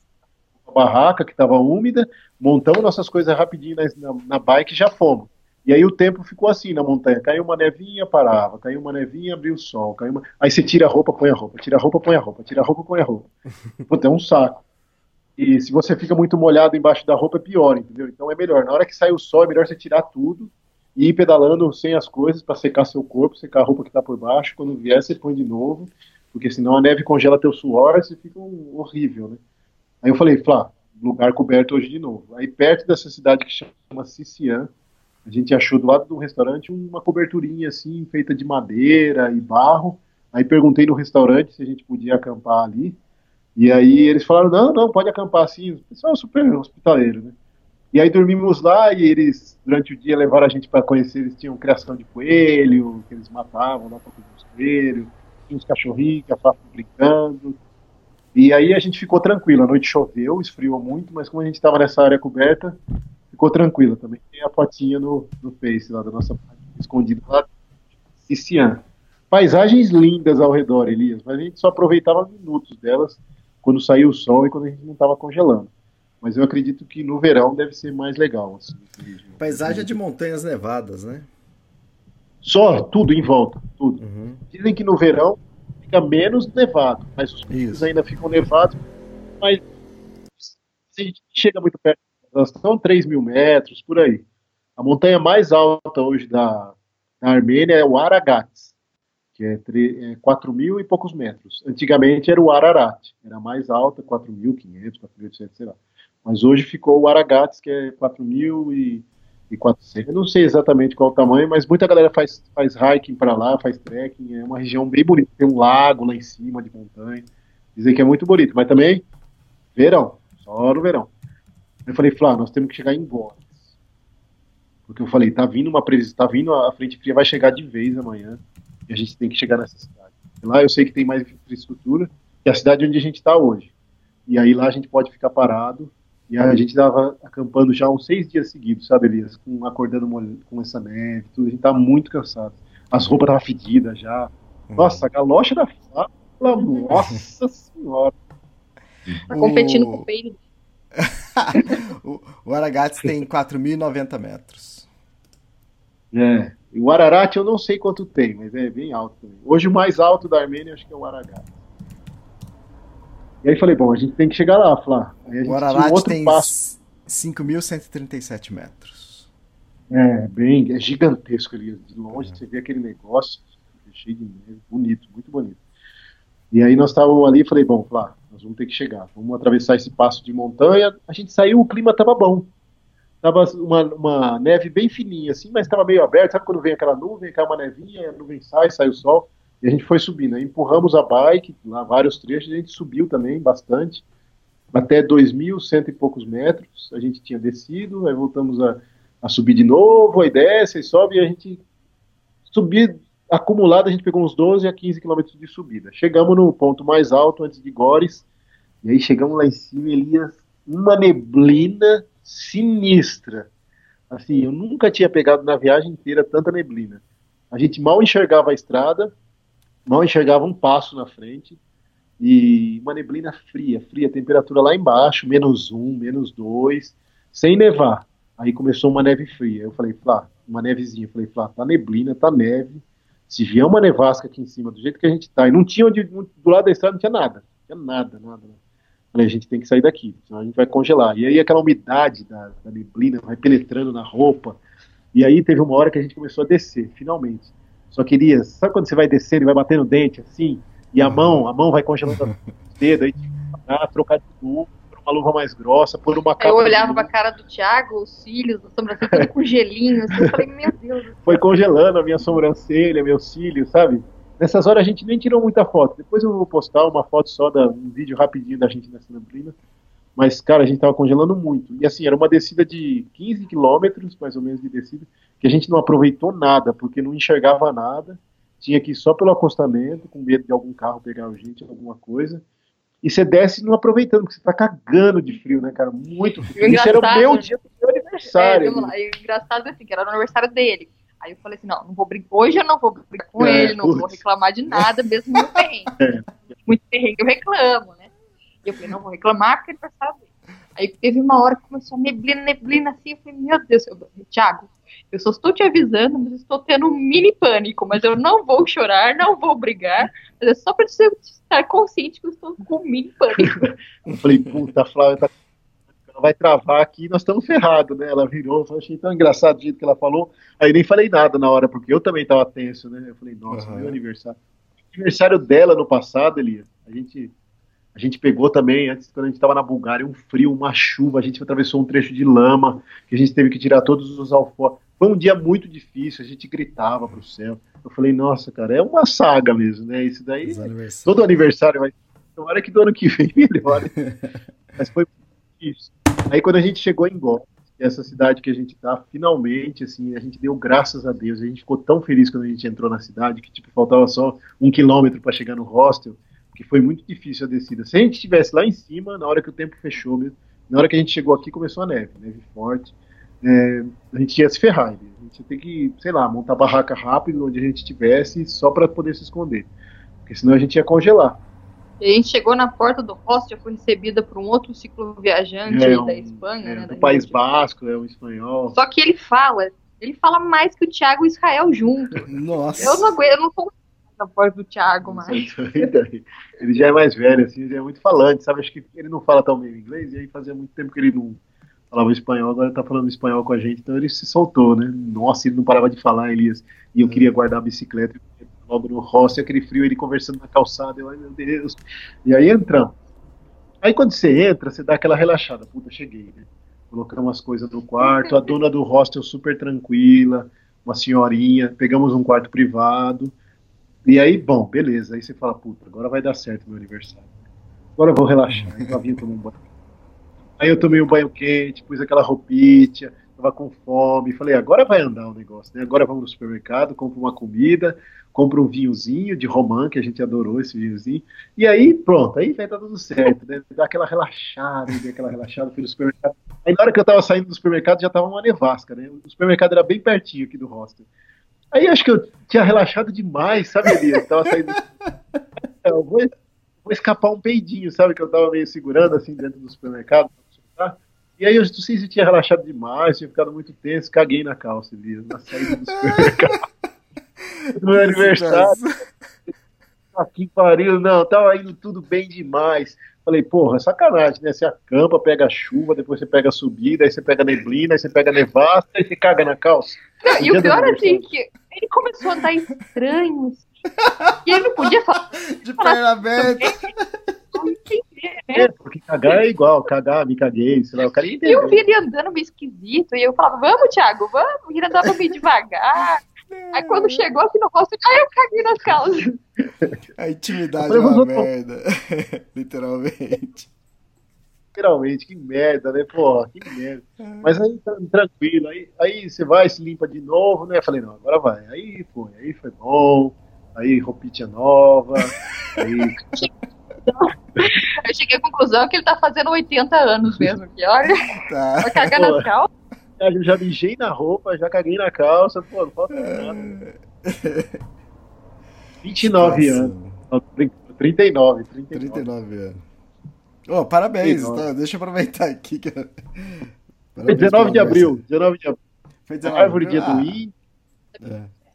a barraca que estava úmida, montamos nossas coisas rapidinho na, na, na bike e já fomos. E aí o tempo ficou assim na montanha. Caiu uma nevinha, parava. Caiu uma nevinha, abriu o sol. Caiu uma... Aí você tira a roupa, põe a roupa. Tira a roupa, põe a roupa. Tira a roupa, põe a roupa. Puta, é um saco. E se você fica muito molhado embaixo da roupa, é pior, entendeu? Então é melhor. Na hora que sai o sol, é melhor você tirar tudo e ir pedalando sem as coisas para secar seu corpo, secar a roupa que tá por baixo. Quando vier, você põe de novo. Porque senão a neve congela teu suor e você fica um horrível, né? Aí eu falei, Flá, lugar coberto hoje de novo. Aí perto dessa cidade que chama Sician, a gente achou do lado do restaurante uma coberturinha assim, feita de madeira e barro. Aí perguntei no restaurante se a gente podia acampar ali. E aí eles falaram, não, não, pode acampar assim. O pessoal é super hospitaleiro, né? E aí dormimos lá e eles, durante o dia, levaram a gente para conhecer. Eles tinham criação de coelho, que eles matavam lá para comer os coelhos. Tinha uns cachorrinhos que estavam brincando. E aí a gente ficou tranquilo. A noite choveu, esfriou muito, mas como a gente estava nessa área coberta, ficou tranquilo também. Tem a fotinha no, no Face lá da nossa página, escondida lá. Sician. Paisagens lindas ao redor, Elias, mas a gente só aproveitava minutos delas quando saiu o sol e quando a gente não estava congelando. Mas eu acredito que no verão deve ser mais legal. Assim, Paisagem de montanhas nevadas, né? Só, tudo em volta, tudo. Uhum. Dizem que no verão fica menos nevado, mas os picos Isso. ainda ficam nevados, mas se a gente chega muito perto, elas estão 3 mil metros, por aí. A montanha mais alta hoje da, da Armênia é o Aragats, que é, tre- é 4 mil e poucos metros. Antigamente era o Ararat, era mais alta, 4.500, 4.800, sei lá. Mas hoje ficou o Aragats, que é 4.400. Eu não sei exatamente qual o tamanho, mas muita galera faz, faz hiking para lá, faz trekking. É uma região bem bonita. Tem um lago lá em cima de montanha. Dizem que é muito bonito, mas também verão, só no verão. Eu falei, Flá, nós temos que chegar em Gomes. Porque eu falei, tá vindo uma previsão, tá vindo a frente fria, vai chegar de vez amanhã. E a gente tem que chegar nessa cidade. Lá eu sei que tem mais infraestrutura que a cidade onde a gente está hoje. E aí lá a gente pode ficar parado. E a gente estava acampando já uns seis dias seguidos, sabe, Elias? Com, acordando com essa neve, tudo. A gente tá muito cansado. As roupas estavam fedidas já. Nossa, a galocha da fala, nossa senhora. Tá competindo O- com o peito. o, o Aragats tem 4.090 metros. É. O Ararat eu não sei quanto tem, mas é bem alto também. Hoje o mais alto da Armênia acho que é o Ararat. E aí falei, bom, a gente tem que chegar lá, Flá. O um Ararat outro tem passo. 5.137 metros. É, bem, é gigantesco ali. De longe você vê aquele negócio cheio de neve, bonito, muito bonito. E aí nós estávamos ali e falei, bom, lá, nós vamos ter que chegar, vamos atravessar esse passo de montanha. A gente saiu, o clima estava bom. Tava uma, uma neve bem fininha, assim, mas estava meio aberto. Sabe quando vem aquela nuvem, cai uma nevinha, a nuvem sai, sai o sol. E a gente foi subindo. Aí empurramos a bike, lá vários trechos, a gente subiu também bastante, até 2.100 e poucos metros. A gente tinha descido, aí voltamos a, a subir de novo, aí desce, aí sobe, e a gente subir acumulado, a gente pegou uns 12 a 15 quilômetros de subida. Chegamos no ponto mais alto, antes de Gores, e aí chegamos lá em cima, Elias, uma neblina sinistra. Assim, eu nunca tinha pegado na viagem inteira tanta neblina. A gente mal enxergava a estrada, mal enxergava um passo na frente, e uma neblina fria, fria, temperatura lá embaixo, menos um, menos dois, sem nevar. Aí começou uma neve fria. Eu falei, Flá, uma nevezinha. Eu falei, Flá, tá neblina, tá neve. Se vier uma nevasca aqui em cima, do jeito que a gente tá, e não tinha onde, do lado da estrada não tinha nada, não tinha nada, nada. nada. Falei, a gente tem que sair daqui, senão a gente vai congelar. E aí aquela umidade da, da neblina vai penetrando na roupa. E aí teve uma hora que a gente começou a descer, finalmente. Só queria, sabe quando você vai descendo e vai batendo o dente assim, e a mão, a mão vai congelando os dedos, aí ah, trocar de luva, por uma luva mais grossa, por uma capa. Eu olhava pra cara do Thiago, os cílios, a sobrancelha tudo com gelinho, assim, eu falei, meu Deus. Foi congelando a minha sobrancelha, meus cílios, sabe? Nessas horas a gente nem tirou muita foto. Depois eu vou postar uma foto só, da, um vídeo rapidinho da gente nessa neblina. Mas, cara, a gente tava congelando muito. E assim, era uma descida de 15 quilômetros, mais ou menos, de descida, que a gente não aproveitou nada, porque não enxergava nada. Tinha que ir só pelo acostamento, com medo de algum carro pegar a gente, alguma coisa. E você desce não aproveitando, porque você tá cagando de frio, né, cara? Muito frio. Isso era o meu dia do meu aniversário. É, lá. E o engraçado é assim, que era o aniversário dele. Aí eu falei assim, não, não vou brigar. Hoje eu não vou brigar com É, ele, não putz. vou reclamar de nada, mesmo no perrengue. É. Muito perrengue eu reclamo, né? E eu falei, não vou reclamar porque ele vai saber. Aí teve uma hora que começou a neblina, neblina assim, eu falei, meu Deus, eu, Thiago, eu só estou te avisando, mas estou tendo um mini pânico, mas eu não vou chorar, não vou brigar, mas é só para você estar consciente que eu estou com um mini pânico. Eu falei, puta, a Flávia tá... vai travar aqui, nós estamos ferrados, né? Ela virou, eu achei tão engraçado o jeito que ela falou. Aí nem falei nada na hora, porque eu também tava tenso, né? Eu falei, nossa, Aham. meu aniversário. Aniversário dela no passado, Elias, a gente, a gente pegou também, antes, quando a gente tava na Bulgária, um frio, uma chuva, a gente atravessou um trecho de lama, que a gente teve que tirar todos os alforjes. Foi um dia muito difícil, a gente gritava pro céu. Eu falei, nossa, cara, é uma saga mesmo, né? Isso daí Os aniversários. todo aniversário vai. Tomara que do ano que vem melhore. Mas foi isso. Aí quando a gente chegou em Gó, essa cidade que a gente tá, finalmente, assim, a gente deu graças a Deus. A gente ficou tão feliz quando a gente entrou na cidade que, tipo, faltava só um quilômetro para chegar no hostel, que foi muito difícil a descida. Se a gente estivesse lá em cima, na hora que o tempo fechou mesmo, na hora que a gente chegou aqui, começou a neve, neve forte. É, a gente ia se ferrar. né? A gente ia ter que, sei lá, montar barraca rápido onde a gente estivesse só para poder se esconder. Porque senão a gente ia congelar. E a gente chegou na porta do hostel, foi recebida por um outro ciclo viajante É, um- da Espanha, é, né? do da País gente. Basco, é um espanhol. Só que ele fala, ele fala mais que o Thiago e o Israel junto. Nossa. Eu não aguento, eu não tô na voz do Thiago mais. ele já é mais velho, assim, já é muito falante, sabe? Acho que ele não fala tão bem inglês, e aí fazia muito tempo que ele não falava espanhol, agora ele tá falando espanhol com a gente, então ele se soltou, né? Nossa, ele não parava de falar, Elias. E eu queria guardar a bicicleta logo no hostel, aquele frio, ele conversando na calçada, eu, ai meu Deus. E aí entramos. Aí quando você entra, você dá aquela relaxada, puta, cheguei, né? Colocamos as coisas no quarto, a dona do hostel super tranquila, uma senhorinha, pegamos um quarto privado. E aí, bom, beleza. Aí você fala, puta, agora vai dar certo meu aniversário. Agora eu vou relaxar. Aí eu tomar um banho. Aí eu tomei um banho quente, pus aquela roupinha, tava com fome. Falei, agora vai andar o negócio, né? Agora vamos no supermercado, compro uma comida, compro um vinhozinho de romã, que a gente adorou esse vinhozinho. E aí, pronto, aí vai dar tudo certo, né? Dá aquela relaxada, dei aquela relaxada, fui no supermercado. Aí na hora que eu tava saindo do supermercado já tava uma nevasca, né? O supermercado era bem pertinho aqui do hostel. Aí acho que eu tinha relaxado demais, sabe, Elias? Tava saindo. Eu vou, vou escapar um peidinho, sabe? Que eu tava meio segurando assim dentro do supermercado. pra. E aí eu não sei se eu tinha relaxado demais, tinha ficado muito tenso, caguei na calça, Elias, na saída do supermercado. No meu aniversário. Que pariu, não, tava indo tudo bem demais. Falei, porra, é sacanagem, né? Você acampa, pega chuva, depois você pega a subida, aí você pega neblina, aí você pega nevasca, aí você caga na calça. Não, e o pior é assim, que ele começou a andar estranho. assim, E ele não podia falar. De perna aberta. Não entender, né? É, porque cagar é igual, cagar, me caguei, sei lá, o cara ia E eu vi ele andando meio esquisito, e eu falava, vamos, Thiago, vamos. E ele andava meio devagar. Aí quando chegou aqui no rosto, aí eu caguei nas calças. A intimidade Eu é uma falei, merda. Literalmente. Literalmente, que merda, né? Porra, que merda. Mas aí, tá tranquilo, aí, aí você vai, se limpa de novo, né? Eu falei, não, agora vai. Aí foi, aí foi bom, aí roupinha nova, aí Eu cheguei à conclusão que ele tá fazendo 80 anos mesmo. Que olha, Tá. vai cagar Pô. nas calças. eu já mijei na roupa, já caguei na calça, pô, não falta nada. 29 anos. Não, tô brincando, 39, 39. 39 anos. Ô, parabéns, 39. tá? deixa eu aproveitar aqui. Que... Foi Parabéns 19 de abril, aniversário. 19 de abril. Foi 19 de Árvore abril. dia do Ah, índio,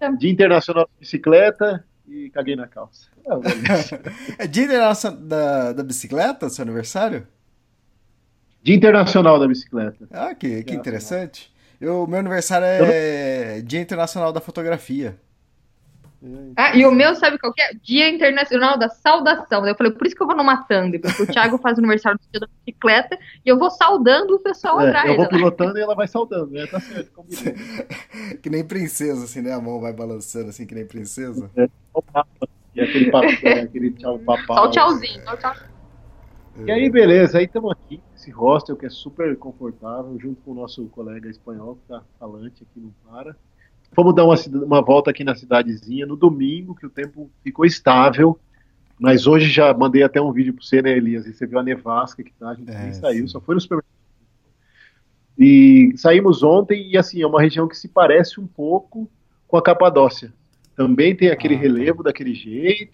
é. Dia Internacional da Bicicleta e caguei na calça. Beleza. É dia internacional da, da bicicleta, seu aniversário? Dia Internacional da Bicicleta. Ah, que, que interessante. Eu, meu aniversário é Dia Internacional da Fotografia. Ah, e o meu, sabe qual que é? Dia Internacional da Saudação. Eu falei, por isso que eu vou numa Thumb, porque o Thiago faz aniversário do dia da bicicleta e eu vou saudando o pessoal É, atrás. eu vou né? pilotando e ela vai saudando, né? Tá certo, combinado. Que nem princesa, assim, né? A mão vai balançando, assim, que nem princesa. O Papa, E aquele papo, é, aquele tchau papau. Só o tchauzinho. Só o tchau. E aí, beleza, aí estamos aqui, esse hostel que é super confortável, junto com o nosso colega espanhol, que tá falante aqui, não para. Fomos dar uma, uma volta aqui na cidadezinha no domingo, que o tempo ficou estável, mas hoje já mandei até um vídeo para você, né, Elias? E você viu a nevasca que tá, a gente É, nem saiu, sim. só foi no supermercado. E saímos ontem, e assim, é uma região que se parece um pouco com a Capadócia. Também tem aquele Ah, relevo daquele jeito,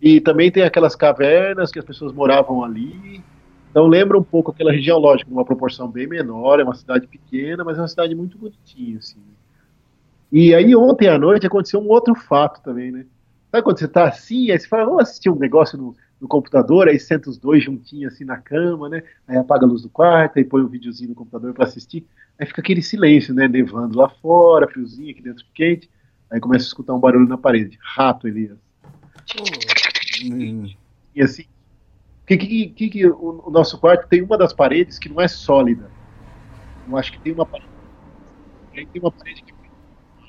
e também tem aquelas cavernas que as pessoas moravam ali. Então lembra um pouco aquela região, lógico, numa proporção bem menor, é uma cidade pequena, mas é uma cidade muito bonitinha, assim. E aí ontem à noite aconteceu um outro fato também, né? Sabe quando você tá assim, aí você fala, vamos assistir um negócio no, no computador, aí senta os dois juntinhos assim na cama, né? Aí apaga a luz do quarto, aí põe um videozinho no computador para assistir. Aí fica aquele silêncio, né? Nevando lá fora, friozinho aqui dentro quente. Aí começa a escutar um barulho na parede. Rato, Elias. Hum. E assim, que, que, que, que o, o nosso quarto tem uma das paredes que não é sólida. Eu acho que tem uma parede. Aí tem uma parede que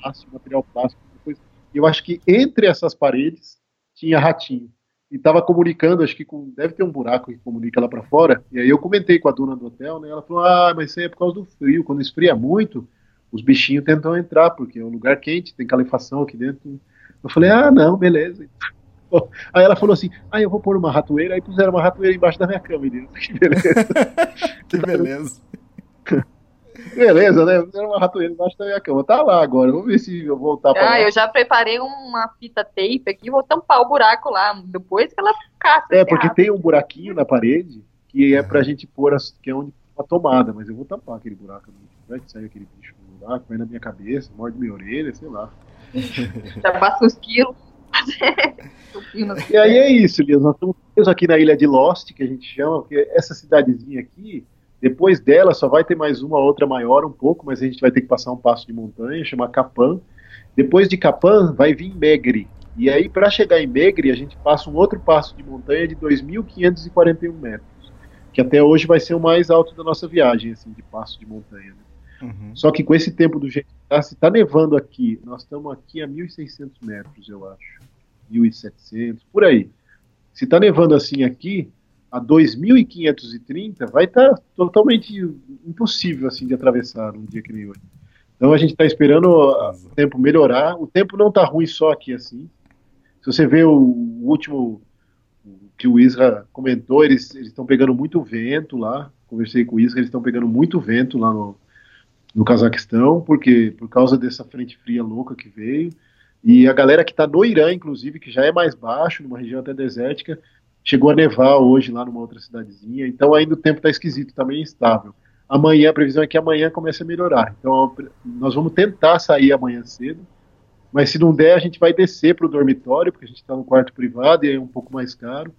plástico, material plástico. Depois, eu acho que entre essas paredes tinha ratinho. E estava comunicando, acho que com, deve ter um buraco que comunica lá para fora. E aí eu comentei com a dona do hotel, né? Ela falou: Ah, mas isso aí é por causa do frio. Quando esfria muito, os bichinhos tentam entrar, porque é um lugar quente, tem calefação aqui dentro. Eu falei: Ah, não, beleza. Aí ela falou assim: Ah, eu vou pôr uma ratoeira. Aí puseram uma ratoeira embaixo da minha cama. Que beleza. Que beleza. Beleza, né? Puseram uma ratoeira embaixo da minha cama. Tá lá agora. Vamos ver se eu voltar pra lá. Ah, eu já preparei uma fita tape aqui e vou tampar o buraco lá. Depois que ela caça. É, esse porque tem um buraquinho na parede que é pra gente pôr, as, que é onde a tomada, mas eu vou tampar aquele buraco. Vai que sai aquele bicho no buraco, vai na minha cabeça, morde minha orelha, sei lá. Já passa uns quilos. E aí é isso, Elias. Nós estamos aqui na ilha de Lost, que a gente chama, porque essa cidadezinha aqui, depois dela só vai ter mais uma outra maior um pouco, mas a gente vai ter que passar um passo de montanha, chama Capan. Depois de Capan vai vir Megre. E aí, para chegar em Megre, a gente passa um outro passo de montanha de 2.541 metros, que até hoje vai ser o mais alto da nossa viagem, assim, de passo de montanha. né? Uhum. Só que com esse tempo do jeito que tá, se tá nevando aqui, nós estamos aqui a 1.600 metros, eu acho. 1.700, por aí. Se tá nevando assim aqui, a 2.530 vai estar totalmente impossível assim de atravessar num dia que nem hoje. Então a gente está esperando o tempo melhorar. O tempo não tá ruim só aqui assim. Se você vê o, o último o que o Isra comentou, eles estão pegando muito vento lá. Conversei com o Isra, eles estão pegando muito vento lá no, no Cazaquistão, porque por causa dessa frente fria louca que veio. E a galera que está no Irã, inclusive, que já é mais baixo, numa região até desértica, chegou a nevar hoje lá numa outra cidadezinha. Então ainda o tempo está esquisito, está meio instável. Amanhã, a previsão é que amanhã comece a melhorar. Então nós vamos tentar sair amanhã cedo, mas se não der, a gente vai descer para o dormitório, porque a gente está no quarto privado e é um pouco mais caro.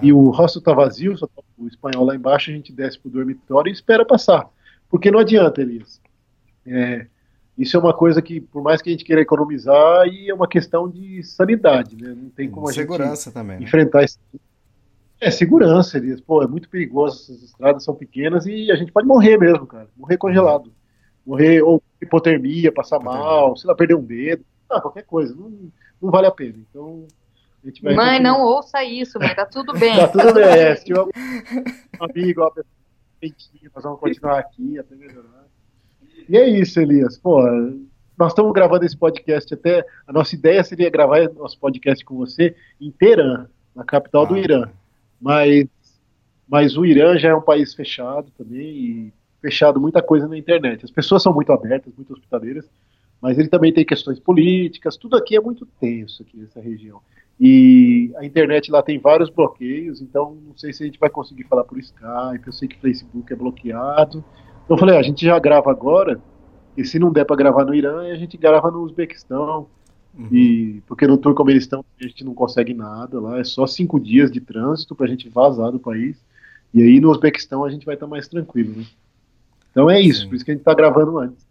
e o hostel está vazio, só tá o espanhol lá embaixo, a gente desce pro dormitório e espera passar. Porque não adianta, Elias. É, isso é uma coisa que, por mais que a gente queira economizar, é uma questão de sanidade, né? Não tem como a Segurança gente também. Né? enfrentar isso. É, segurança, Elias. Pô, é muito perigoso, essas estradas são pequenas e a gente pode morrer mesmo, cara. Morrer congelado. Morrer ou hipotermia, passar mal, sei lá, perder um dedo. Ah, qualquer coisa. Não, não vale a pena. Então, a gente vai Mãe, não ouça isso, mãe, tá tudo bem. Tá tudo bem. É, se tiver algum amigo, uma pessoa nós vamos continuar aqui até melhorar. E é isso, Elias. Pô, nós estamos gravando esse podcast até. A nossa ideia seria gravar nosso podcast com você em Teherã, na capital do Ah. Irã. Mas, mas o Irã já é um país fechado também e fechado muita coisa na internet. As pessoas são muito abertas, muito hospitaleiras, mas ele também tem questões políticas. Tudo aqui é muito tenso aqui nessa região. E a internet lá tem vários bloqueios, então não sei se a gente vai conseguir falar por Skype, eu sei que Facebook é bloqueado. Então eu falei, ah, a gente já grava agora, e se não der para gravar no Irã, a gente grava no Uzbequistão, Uhum. e porque no Turcomenistão a gente não consegue nada lá, é só cinco dias de trânsito para a gente vazar do país, e aí no Uzbequistão a gente vai estar mais tranquilo, né? Então é isso, Sim. por isso que a gente está gravando antes.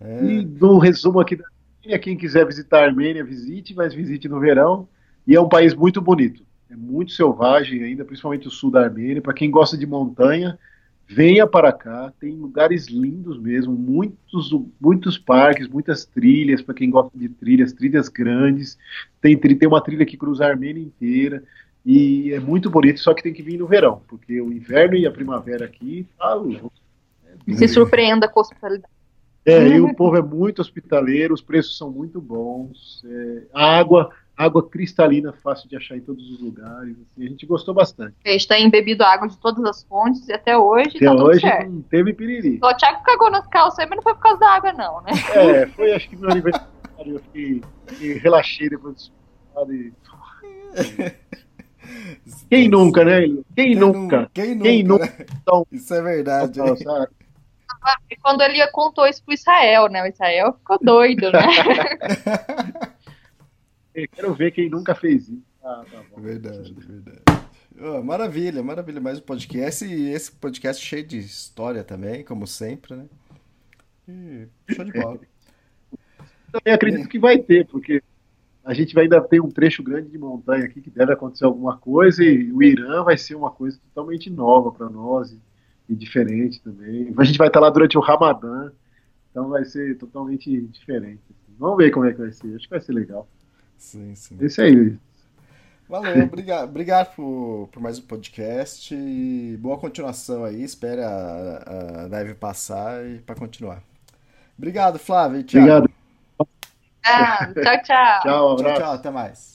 É, E no resumo aqui da Armênia, quem quiser visitar a Armênia, visite, mas visite no verão. E é um país muito bonito. É muito selvagem ainda, principalmente o sul da Armênia. Para quem gosta de montanha, venha para cá. Tem lugares lindos mesmo, muitos, muitos parques, muitas trilhas para quem gosta de trilhas, trilhas grandes. Tem, tem uma trilha que cruza a Armênia inteira. E é muito bonito, só que tem que vir no verão, porque o inverno e a primavera aqui tá louco. Se surpreenda com a hospitalidade. É, e o povo é muito hospitaleiro, os preços são muito bons. é, a água, água cristalina, fácil de achar em todos os lugares. assim, a gente gostou bastante. A gente tem bebido água de todas as fontes e até hoje Até tá tudo hoje certo. não teve piriri. Só o Thiago cagou nas calças aí, mas não foi por causa da água, não, né? É, foi acho que meu aniversário, eu fiquei, fiquei relaxei depois do supermercado e... Quem nunca, né? Quem, Quem nunca? nu- Quem nunca? Quem nunca? né? Então, Isso é verdade. sabe? E quando ele contou isso pro Israel, né? O Israel ficou doido, né? Quero ver quem nunca fez isso. Ah, tá bom. Verdade, verdade. Ó, maravilha, maravilha. Mais um podcast e esse podcast cheio de história também, como sempre, né? E show de bola. também acredito que vai ter, porque a gente vai ainda ter um trecho grande de montanha aqui que deve acontecer alguma coisa e o Irã vai ser uma coisa totalmente nova para nós e, e diferente também. A gente vai estar lá durante o Ramadã, então vai ser totalmente diferente. Vamos ver como é que vai ser. Acho que vai ser legal. Sim, sim. Esse aí. Valeu, obrigado, obrigado por, por mais um podcast e boa continuação aí. Espera a, a neve passar e para continuar. Obrigado, Flávio. Obrigado. Ah, tchau, tchau. Tchau, um Tchau, tchau, até mais.